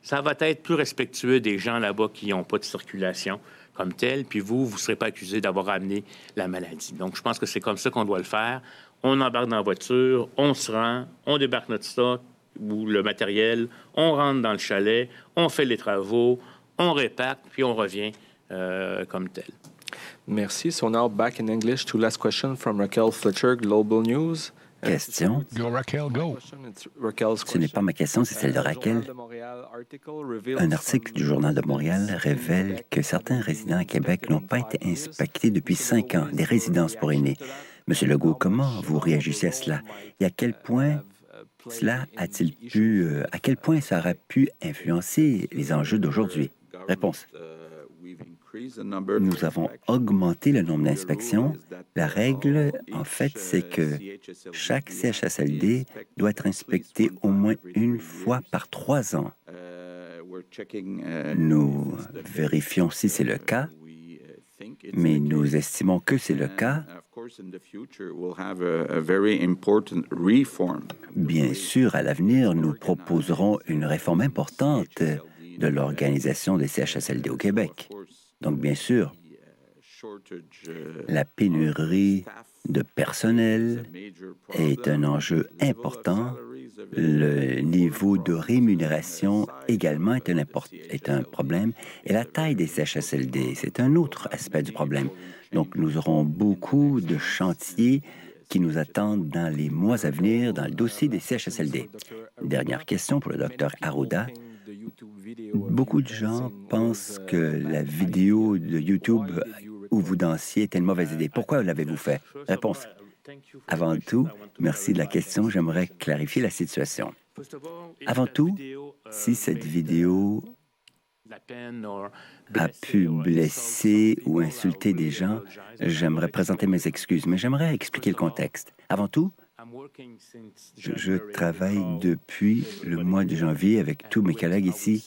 Ça va être plus respectueux des gens là-bas qui n'ont pas de circulation comme tel, puis vous, vous ne serez pas accusé d'avoir amené la maladie. Donc, je pense que c'est comme ça qu'on doit le faire on embarque dans la voiture, on se rend, on débarque notre stock ou le matériel, on rentre dans le chalet, on fait les travaux, on répare, puis on revient euh, comme tel. Merci. So now back in English to last question from Raquel Fletcher, Global News. Question. Go, Raquel, go. Ce n'est pas ma question, c'est celle de Raquel. Un article du Journal de Montréal révèle que certains résidents à Québec n'ont pas été inspectés depuis cinq ans, des résidences pour aînés. Monsieur Legault, comment vous réagissez à cela? Et à quel point cela a-t-il pu, euh, à quel point ça aurait pu influencer les enjeux d'aujourd'hui? Réponse. Nous avons augmenté le nombre d'inspections. La règle, en fait, c'est que chaque CHSLD doit être inspecté au moins une fois par trois ans. Nous vérifions si c'est le cas, mais nous estimons que c'est le cas. Bien sûr, à l'avenir, nous proposerons une réforme importante de l'organisation des CHSLD au Québec. Donc, bien sûr, la pénurie de personnel est un enjeu important. Le niveau de rémunération également est un, est un problème. Et la taille des CHSLD, c'est un autre aspect du problème. Donc, nous aurons beaucoup de chantiers qui nous attendent dans les mois à venir dans le dossier des CHSLD. Dernière question pour le docteur Arruda. Beaucoup de gens pensent que la vidéo de YouTube où vous dansiez était une mauvaise idée. Pourquoi l'avez-vous fait? Réponse. Avant tout, merci de la question. J'aimerais clarifier la situation. Avant tout, si cette vidéo a pu blesser ou insulter des gens, j'aimerais présenter mes excuses, mais j'aimerais expliquer le contexte. Avant tout, je, travaille depuis le mois de janvier avec tous mes collègues ici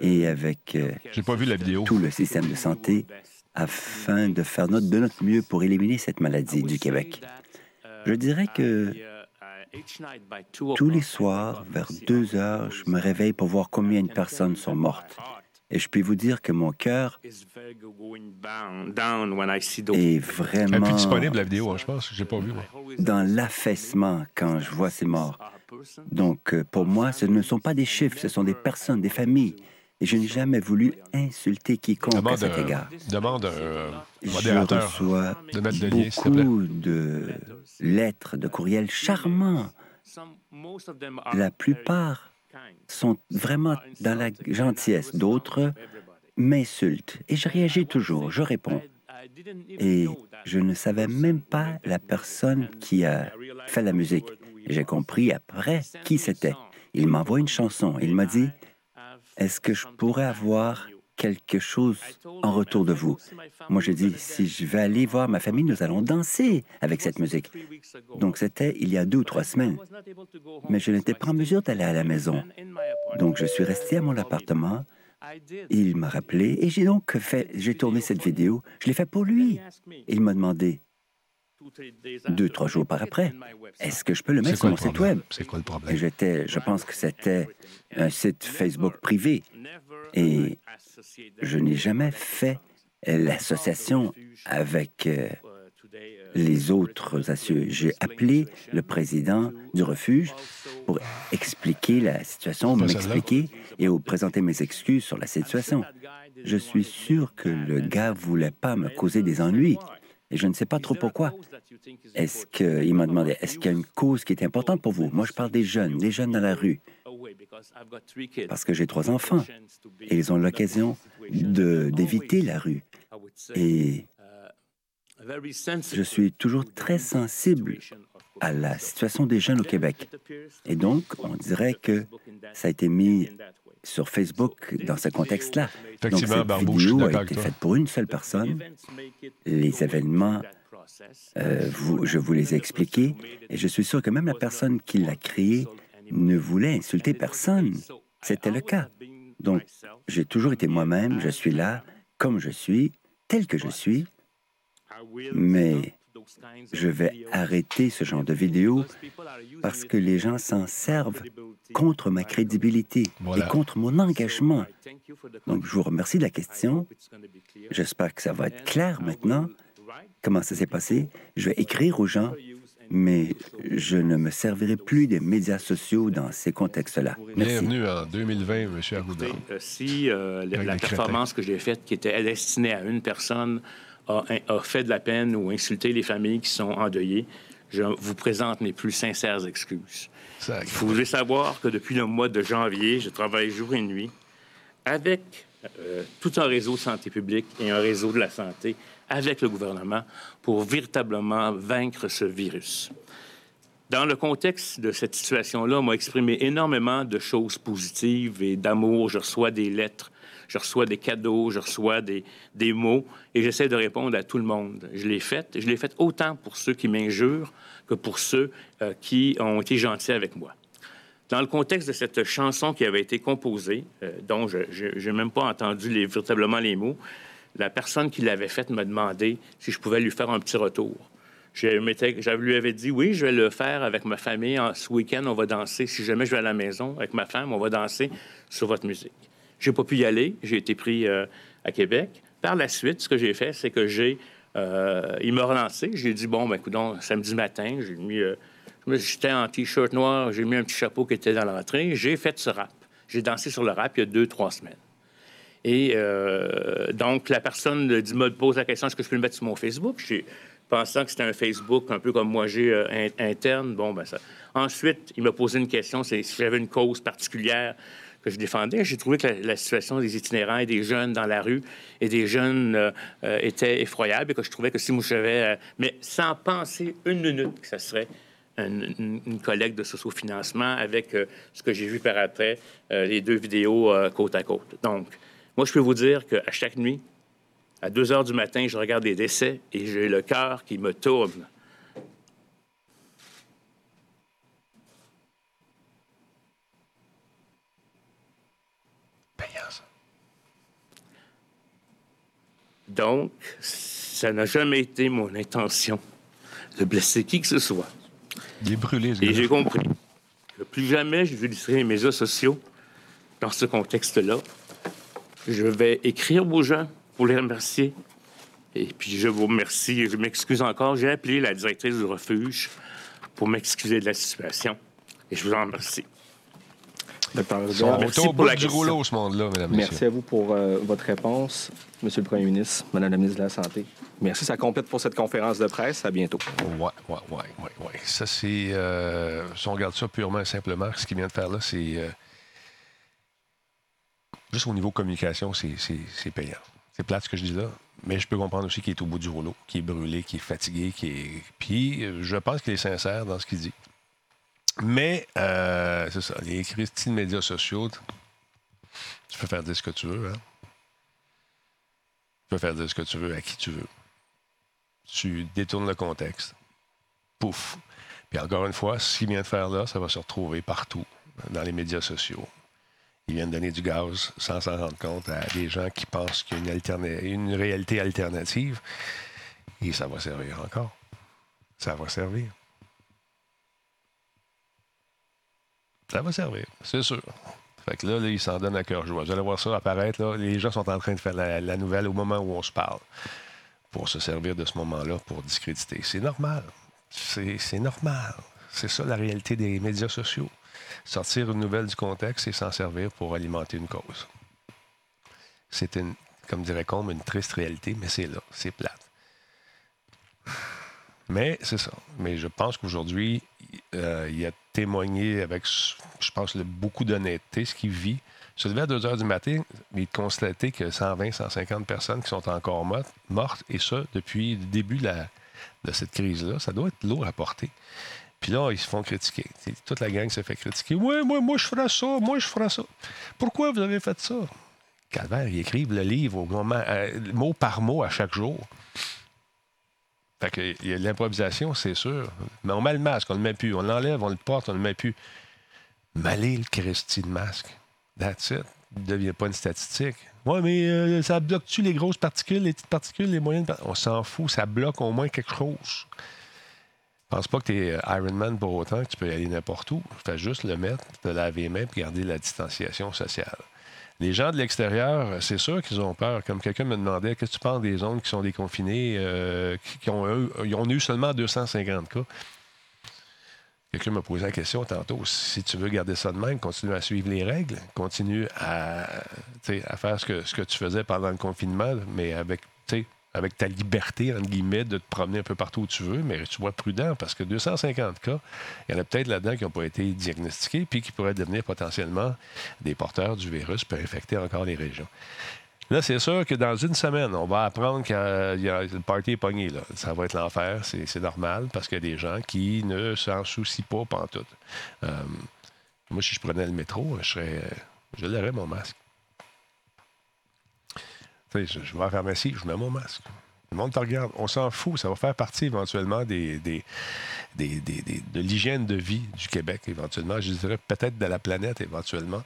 et avec euh, pas vu la vidéo. tout le système de santé afin de faire notre, de notre mieux pour éliminer cette maladie du Québec. Je dirais que tous les soirs, vers deux heures, je me réveille pour voir combien de personnes sont mortes. Et je peux vous dire que mon cœur est vraiment... plus disponible, la vidéo, hein, je pense. J'ai pas vu, Dans l'affaissement quand je vois ces morts. Donc, euh, pour moi, ce ne sont pas des chiffres, ce sont des personnes, des familles. Et je n'ai jamais voulu insulter quiconque à cet égard. Demande modérateur je reçois de mettre de beaucoup de lettres, de courriels charmants. La plupart sont vraiment dans la gentillesse. D'autres m'insultent. Et je réagis toujours, je réponds. Et je ne savais même pas la personne qui a fait la musique. J'ai compris après qui c'était. Il m'envoie une chanson. Il m'a dit, est-ce que je pourrais avoir quelque chose en retour de vous? Moi, j'ai dit, si je vais aller voir ma famille, nous allons danser avec cette musique. Donc, c'était il y a deux ou trois semaines. Mais je n'étais pas en mesure d'aller à la maison. Donc, je suis resté à mon appartement. Il m'a rappelé et j'ai donc fait, j'ai tourné cette vidéo. Je l'ai fait pour lui. Il m'a demandé, deux, trois jours par après, est-ce que je peux le mettre sur mon site Web? C'est quoi le problème? J'étais, je pense que c'était un site Facebook privé. Et je n'ai jamais fait l'association avec euh, les autres assurés. J'ai appelé le président du refuge pour expliquer la situation, m'expliquer et présenter mes excuses sur la situation. Je suis sûr que le gars voulait pas me causer des ennuis. Et je ne sais pas trop pourquoi. Est-ce qu'il m'a demandé, est-ce qu'il y a une cause qui est importante pour vous? Moi, je parle des jeunes, des jeunes dans la rue. Parce que j'ai trois enfants et ils ont l'occasion d'éviter la rue. Et je suis toujours très sensible à la situation des jeunes au Québec. Et donc, on dirait que ça a été mis sur Facebook dans ce contexte-là. Donc, cette vidéo a été faite pour une seule personne. Les événements, euh, je vous les ai expliqués, et je suis sûr que même la personne qui l'a créé ne voulait insulter personne. C'était le cas. Donc, j'ai toujours été moi-même, je suis là, comme je suis, tel que je suis, mais je vais arrêter ce genre de vidéos parce que les gens s'en servent contre ma crédibilité et contre mon engagement. Donc, je vous remercie de la question. J'espère que ça va être clair maintenant. Comment ça s'est passé? Je vais écrire aux gens mais je ne me servirai plus des médias sociaux dans ces contextes-là. Bienvenue en 2020, M. Arruda. Euh, si euh, la, performance que j'ai faite, qui était destinée à une personne, a, fait de la peine ou insulté les familles qui sont endeuillées, je vous présente mes plus sincères excuses. Vous devez savoir que depuis le mois de janvier, je travaille jour et nuit avec euh, tout un réseau de santé publique et un réseau de la santé avec le gouvernement pour véritablement vaincre ce virus. Dans le contexte de cette situation-là, on m'a exprimé énormément de choses positives et d'amour. Je reçois des lettres, je reçois des cadeaux, je reçois des, des mots et j'essaie de répondre à tout le monde. Je l'ai fait. Je l'ai fait autant pour ceux qui m'injurent que pour ceux euh, qui ont été gentils avec moi. Dans le contexte de cette chanson qui avait été composée, euh, dont je n'ai même pas entendu les, véritablement les mots, la personne qui l'avait faite m'a demandé si je pouvais lui faire un petit retour. Je, lui avais dit oui, je vais le faire avec ma famille. ce week-end, on va danser. Si jamais je vais à la maison avec ma femme, on va danser sur votre musique. J'ai pas pu y aller. J'ai été pris euh, à Québec. Par la suite, ce que j'ai fait, c'est que j'ai. Euh, il m'a relancé. J'ai dit bon, ben, écoute, samedi matin, j'ai mis. Euh, j'étais en t-shirt noir, j'ai mis un petit chapeau qui était dans l'entrée. J'ai fait ce rap. J'ai dansé sur le rap il y a deux, trois semaines. Et donc, la personne me pose la question est-ce que je peux le mettre sur mon Facebook? Pensant que c'était un Facebook un peu comme moi j'ai interne. Bon, ben ça. Ensuite, il m'a posé une question c'est si j'avais une cause particulière que je défendais. J'ai trouvé que la, situation des itinérants et des jeunes dans la rue et des jeunes euh, était effroyable et que je trouvais que si moi j'avais. mais sans penser une minute que ça serait une, une, collecte de sociofinancement avec ce que j'ai vu par après, les deux vidéos côte à côte. Donc, Moi, je peux vous dire qu'à chaque nuit, à 2 heures du matin, je regarde des décès et j'ai le cœur qui me tourne. Donc, ça n'a jamais été mon intention de blesser qui que ce soit. Il est brûlé, Et j'ai compris que plus jamais je utiliserai les médias sociaux dans ce contexte-là. Je vais écrire aux gens pour les remercier. Et puis, je vous remercie et je m'excuse encore. J'ai appelé la directrice du refuge pour m'excuser de la situation. Et je vous en remercie. Merci pour la du rouleau, ce monde-là, mesdames, Merci à vous pour euh, votre réponse, Monsieur le Premier ministre, Madame la ministre de la Santé. Merci, ça complète pour cette conférence de presse. À bientôt. Oui, oui, oui, oui, oui. Ça, c'est... Euh, si on regarde ça purement et simplement, ce qu'il vient de faire là, c'est... Euh, juste au niveau communication, c'est payant. C'est plate ce que je dis là, mais je peux comprendre aussi qu'il est au bout du rouleau, qu'il est brûlé, qu'il est fatigué, qu'il est... Puis, je pense qu'il est sincère dans ce qu'il dit. Mais, euh, c'est ça, les Christine médias sociaux, tu peux faire dire ce que tu veux, hein? Tu peux faire dire ce que tu veux à qui tu veux. Tu détournes le contexte. Pouf. Puis encore une fois, ce qu'il vient de faire là, ça va se retrouver partout dans les médias sociaux. Il vient de donner du gaz sans s'en rendre compte à des gens qui pensent qu'il y a une réalité alternative. Et ça va servir encore. Ça va servir. Ça va servir, c'est sûr. Fait que là, il s'en donne à cœur joie. Vous allez voir ça apparaître. Là. Les gens sont en train de faire la, nouvelle au moment où on se parle pour se servir de ce moment-là pour discréditer. C'est normal. C'est normal. C'est ça la réalité des médias sociaux. Sortir une nouvelle du contexte et s'en servir pour alimenter une cause. C'est une, comme dirait Combe, une triste réalité, mais c'est là. C'est plate. Mais c'est ça. Mais je pense qu'aujourd'hui, euh, il a témoigné avec, je pense, beaucoup d'honnêteté ce qu'il vit. Se lever à 2 heures du matin, mais constater que 120, 150 personnes qui sont encore mortes, mortes et ça depuis le début de, de cette crise-là, ça doit être lourd à porter. Puis là, ils se font critiquer. Toute la gang se fait critiquer. Oui, moi, moi, je ferai ça. Moi, je ferai ça. Pourquoi vous avez fait ça? Calvaire, ils écrivent le livre au moment, euh, mot par mot à chaque jour. Fait que y a l'improvisation, c'est sûr. Mais on met le masque, on le met plus. On l'enlève, on le porte, on le met plus. Malé le Christy de masque. That's it. Ne devient pas une statistique. Oui, mais euh, ça bloque-tu les grosses particules, les petites particules, les moyennes On s'en fout, ça bloque au moins quelque chose. Je pense pas que tu es euh, Ironman pour autant que tu peux y aller n'importe où. Fais juste le mettre, te laver les mains et garder la distanciation sociale. Les gens de l'extérieur, c'est sûr qu'ils ont peur. Comme quelqu'un me demandait, qu'est-ce que tu penses des zones qui sont déconfinées, euh, qui, ont, eu, ils ont eu seulement 250 cas? Quelqu'un m'a posé la question tantôt. Si tu veux garder ça de même, continue à suivre les règles, continue à, faire ce que, ce que tu faisais pendant le confinement, mais avec avec ta liberté, entre guillemets, de te promener un peu partout où tu veux, mais tu sois prudent parce que 250 cas, il y en a peut-être là-dedans qui n'ont pas été diagnostiqués puis qui pourraient devenir potentiellement des porteurs du virus pour infecter encore les régions. Là, c'est sûr que dans une semaine, on va apprendre que le party est pogné. Là. Ça va être l'enfer, c'est normal, parce qu'il y a des gens qui ne s'en soucient pas pantoute. Euh, moi, si je prenais le métro, je serais, je l'aurais mon masque je, vais la pharmacie, je mets mon masque. Le monde te regarde. On s'en fout. Ça va faire partie éventuellement des, des, de l'hygiène de vie du Québec, éventuellement. Je dirais peut-être de la planète, éventuellement.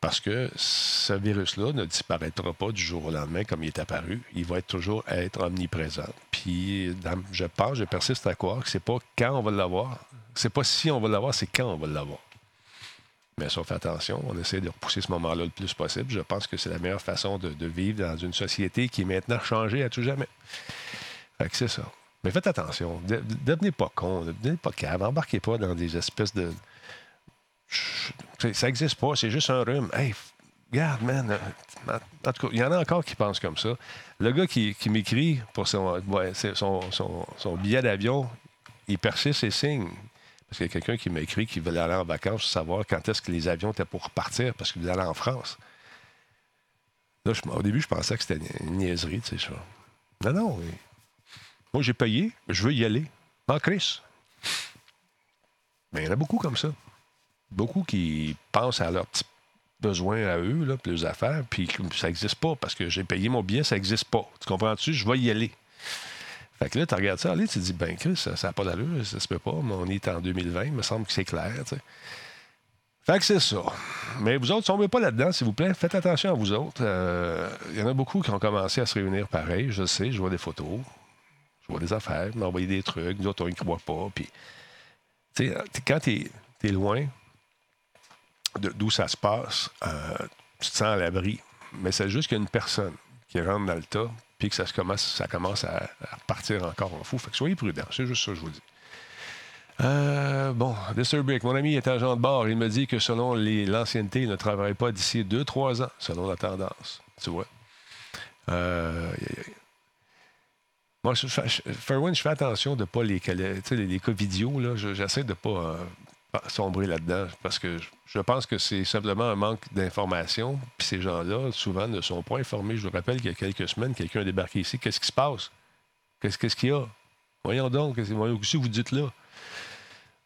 Parce que ce virus-là ne disparaîtra pas du jour au lendemain comme il est apparu. Il va toujours être omniprésent. Puis, je pense, je persiste à croire que c'est pas quand on va l'avoir. C'est pas si on va l'avoir, c'est quand on va l'avoir. Mais fait attention. On essaie de repousser ce moment-là le plus possible. Je pense que c'est la meilleure façon de, vivre dans une société qui est maintenant changée à tout jamais. Fait que c'est ça. Mais faites attention. Ne devenez pas con. Ne devenez pas cave. Embarquez pas dans des espèces de. Ça n'existe pas. C'est juste un rhume. Hey, regarde, man. En tout cas, il y en a encore qui pensent comme ça. Le gars qui, m'écrit pour son, son, billet d'avion, il persiste ses signes. Parce qu'il y a quelqu'un qui m'a écrit qu'il voulait aller en vacances, savoir quand est-ce que les avions étaient pour repartir, parce qu'il voulait aller en France. Là, au début, je pensais que c'était une niaiserie, tu sais, ça. Non, non. Moi, j'ai payé, je veux y aller. En crise. Mais il y en a beaucoup comme ça. Beaucoup qui pensent à leur petit besoins à eux, là, puis leurs affaires, puis ça n'existe pas parce que j'ai payé mon billet, ça n'existe pas. Tu comprends-tu? Je vais y aller. Fait que là, tu regardes ça, allez, tu te dis, ben, Chris, ça n'a pas d'allure, ça se peut pas, mais on est en 2020, il me semble que c'est clair. Fait que c'est ça. Mais vous autres, tombez pas là-dedans, s'il vous plaît. Faites attention à vous autres. Il euh, y en a beaucoup qui ont commencé à se réunir pareil. Je sais, je vois des photos, je vois des affaires, m'envoyer des trucs. Nous autres, on croit pas. Puis, tu sais, quand tu es, loin d'où ça se passe, euh, tu te sens à l'abri. Mais c'est juste qu'il y a une personne qui rentre dans le tas, puis que ça, commence, ça commence à, partir encore en fou. Fait que soyez prudents. C'est juste ça que je vous dis. Euh, bon, Disturbic, mon ami est agent de bord. Il me dit que selon l'ancienneté, il ne travaillerait pas d'ici 2-3 ans, selon la tendance. Tu vois? Euh, moi, je, Fairwind, je fais attention de ne pas les, les, les cas vidéo. J'essaie de ne pas euh, sombrer là-dedans parce que je pense que c'est simplement un manque d'information. Puis ces gens-là, souvent, ne sont pas informés. Je vous rappelle qu'il y a quelques semaines, quelqu'un a débarqué ici. Qu'est-ce qui se passe? Qu'est-ce qu'il y a? Voyons donc, qu'est-ce que vous dites là?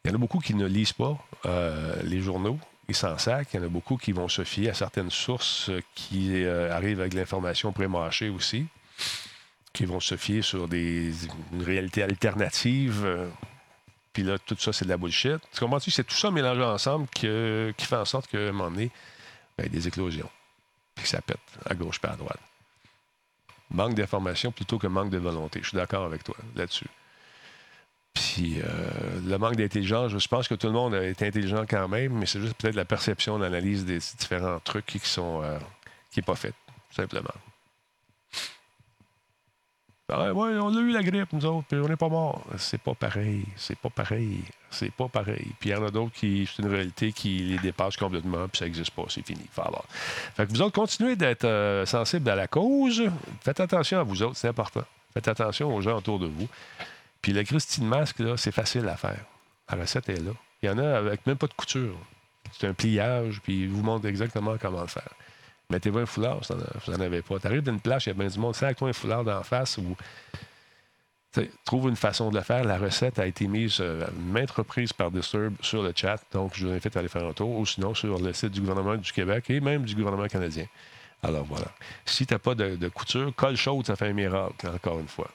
Il y en a beaucoup qui ne lisent pas euh, les journaux. Ils s'en sacent. Il y en a beaucoup qui vont se fier à certaines sources qui euh, arrivent avec l'information pré-mâchée aussi, qui vont se fier sur des, une réalité alternative. Puis là, tout ça, c'est de la bullshit. Tu comprends-tu? C'est tout ça mélangé ensemble qui fait en sorte qu'à un moment donné, ben, des éclosions. Puis que ça pète à gauche pas à droite. Manque d'information plutôt que manque de volonté. Je suis d'accord avec toi là-dessus. Puis euh, le manque d'intelligence, je pense que tout le monde est intelligent quand même, mais c'est juste peut-être la perception, l'analyse des différents trucs qui sont euh, qui n'est pas faite, simplement. Ah, ouais, on a eu la grippe, nous autres, puis on n'est pas morts. C'est pas pareil. C'est pas pareil. C'est pas pareil. Puis il y en a d'autres qui, c'est une réalité qui les dépasse complètement, puis ça n'existe pas. C'est fini. Fait que vous autres, continuez d'être euh, sensibles à la cause. Faites attention à vous autres, c'est important. Faites attention aux gens autour de vous. Puis le Christine masque, là, c'est facile à faire. La recette est là. Il y en a avec même pas de couture. C'est un pliage, puis il vous montre exactement comment le faire. Mettez-vous un foulard, vous n'en avez pas. Tu arrives d'une plage, il y a bien du monde, avec toi un foulard d'en face ou. Trouve une façon de le faire. La recette a été mise euh, maintes reprises par Disturb sur le chat, donc je vous invite à aller faire un tour, ou sinon sur le site du gouvernement du Québec et même du gouvernement canadien. Alors voilà. Si tu n'as pas de, couture, colle chaude, ça fait un miracle, encore une fois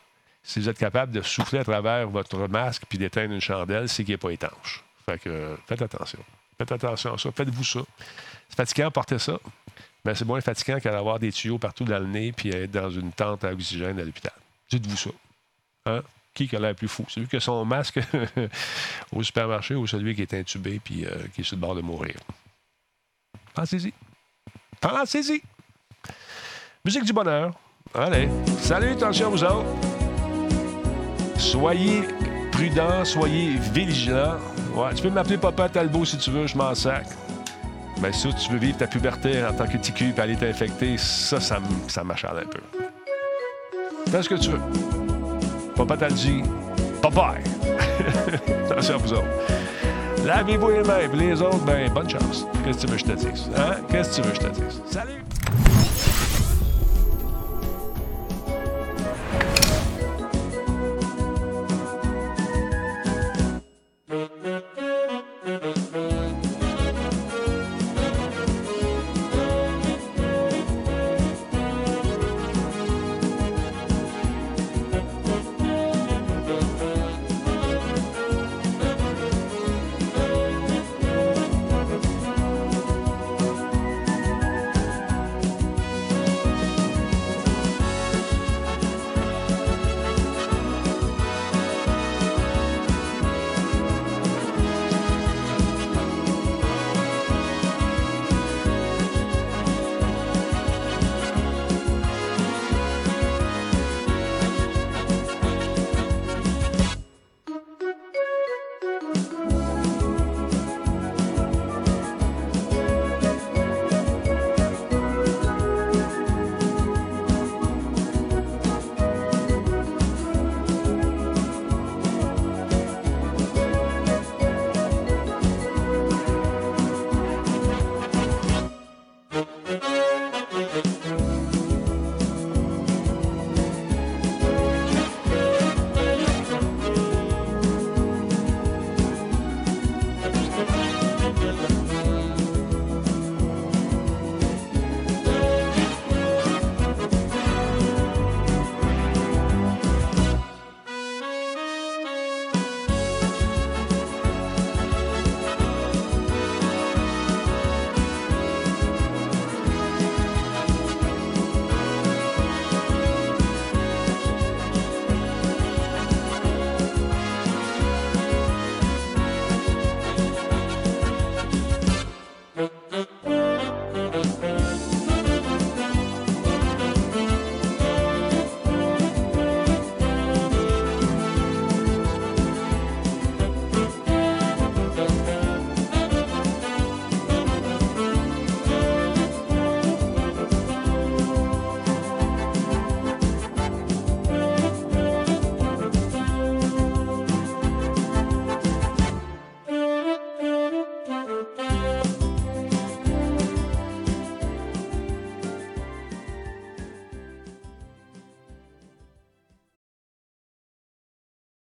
si vous êtes capable de souffler à travers votre masque puis d'éteindre une chandelle, c'est qu'il n'est pas étanche. Fait que faites attention. Faites attention à ça. Faites-vous ça. C'est fatigant porter ça, mais c'est moins fatigant qu'à avoir des tuyaux partout dans le nez puis être dans une tente à oxygène à l'hôpital. Dites-vous ça. Hein? Qui a l'air plus fou? Celui qui a son masque au supermarché ou celui qui est intubé puis euh, qui est sur le bord de mourir? Pensez-y. Pensez-y. Musique du bonheur. Allez. Salut, attention vous autres. Soyez prudents, soyez vigilants. Ouais, tu peux m'appeler Papa Talbot si tu veux, je m'en sac. Mais si tu veux vivre ta puberté en tant que TQ et aller t'infecter, ça, ça, ça m'achale un peu. Fais ce que tu veux. Papa t'a dit, bye Attention à vous autres. Lavez-vous les mains, les autres, ben, bonne chance. Qu'est-ce que tu veux que je te dise? Hein? Qu'est-ce que tu veux que je te dise? Salut!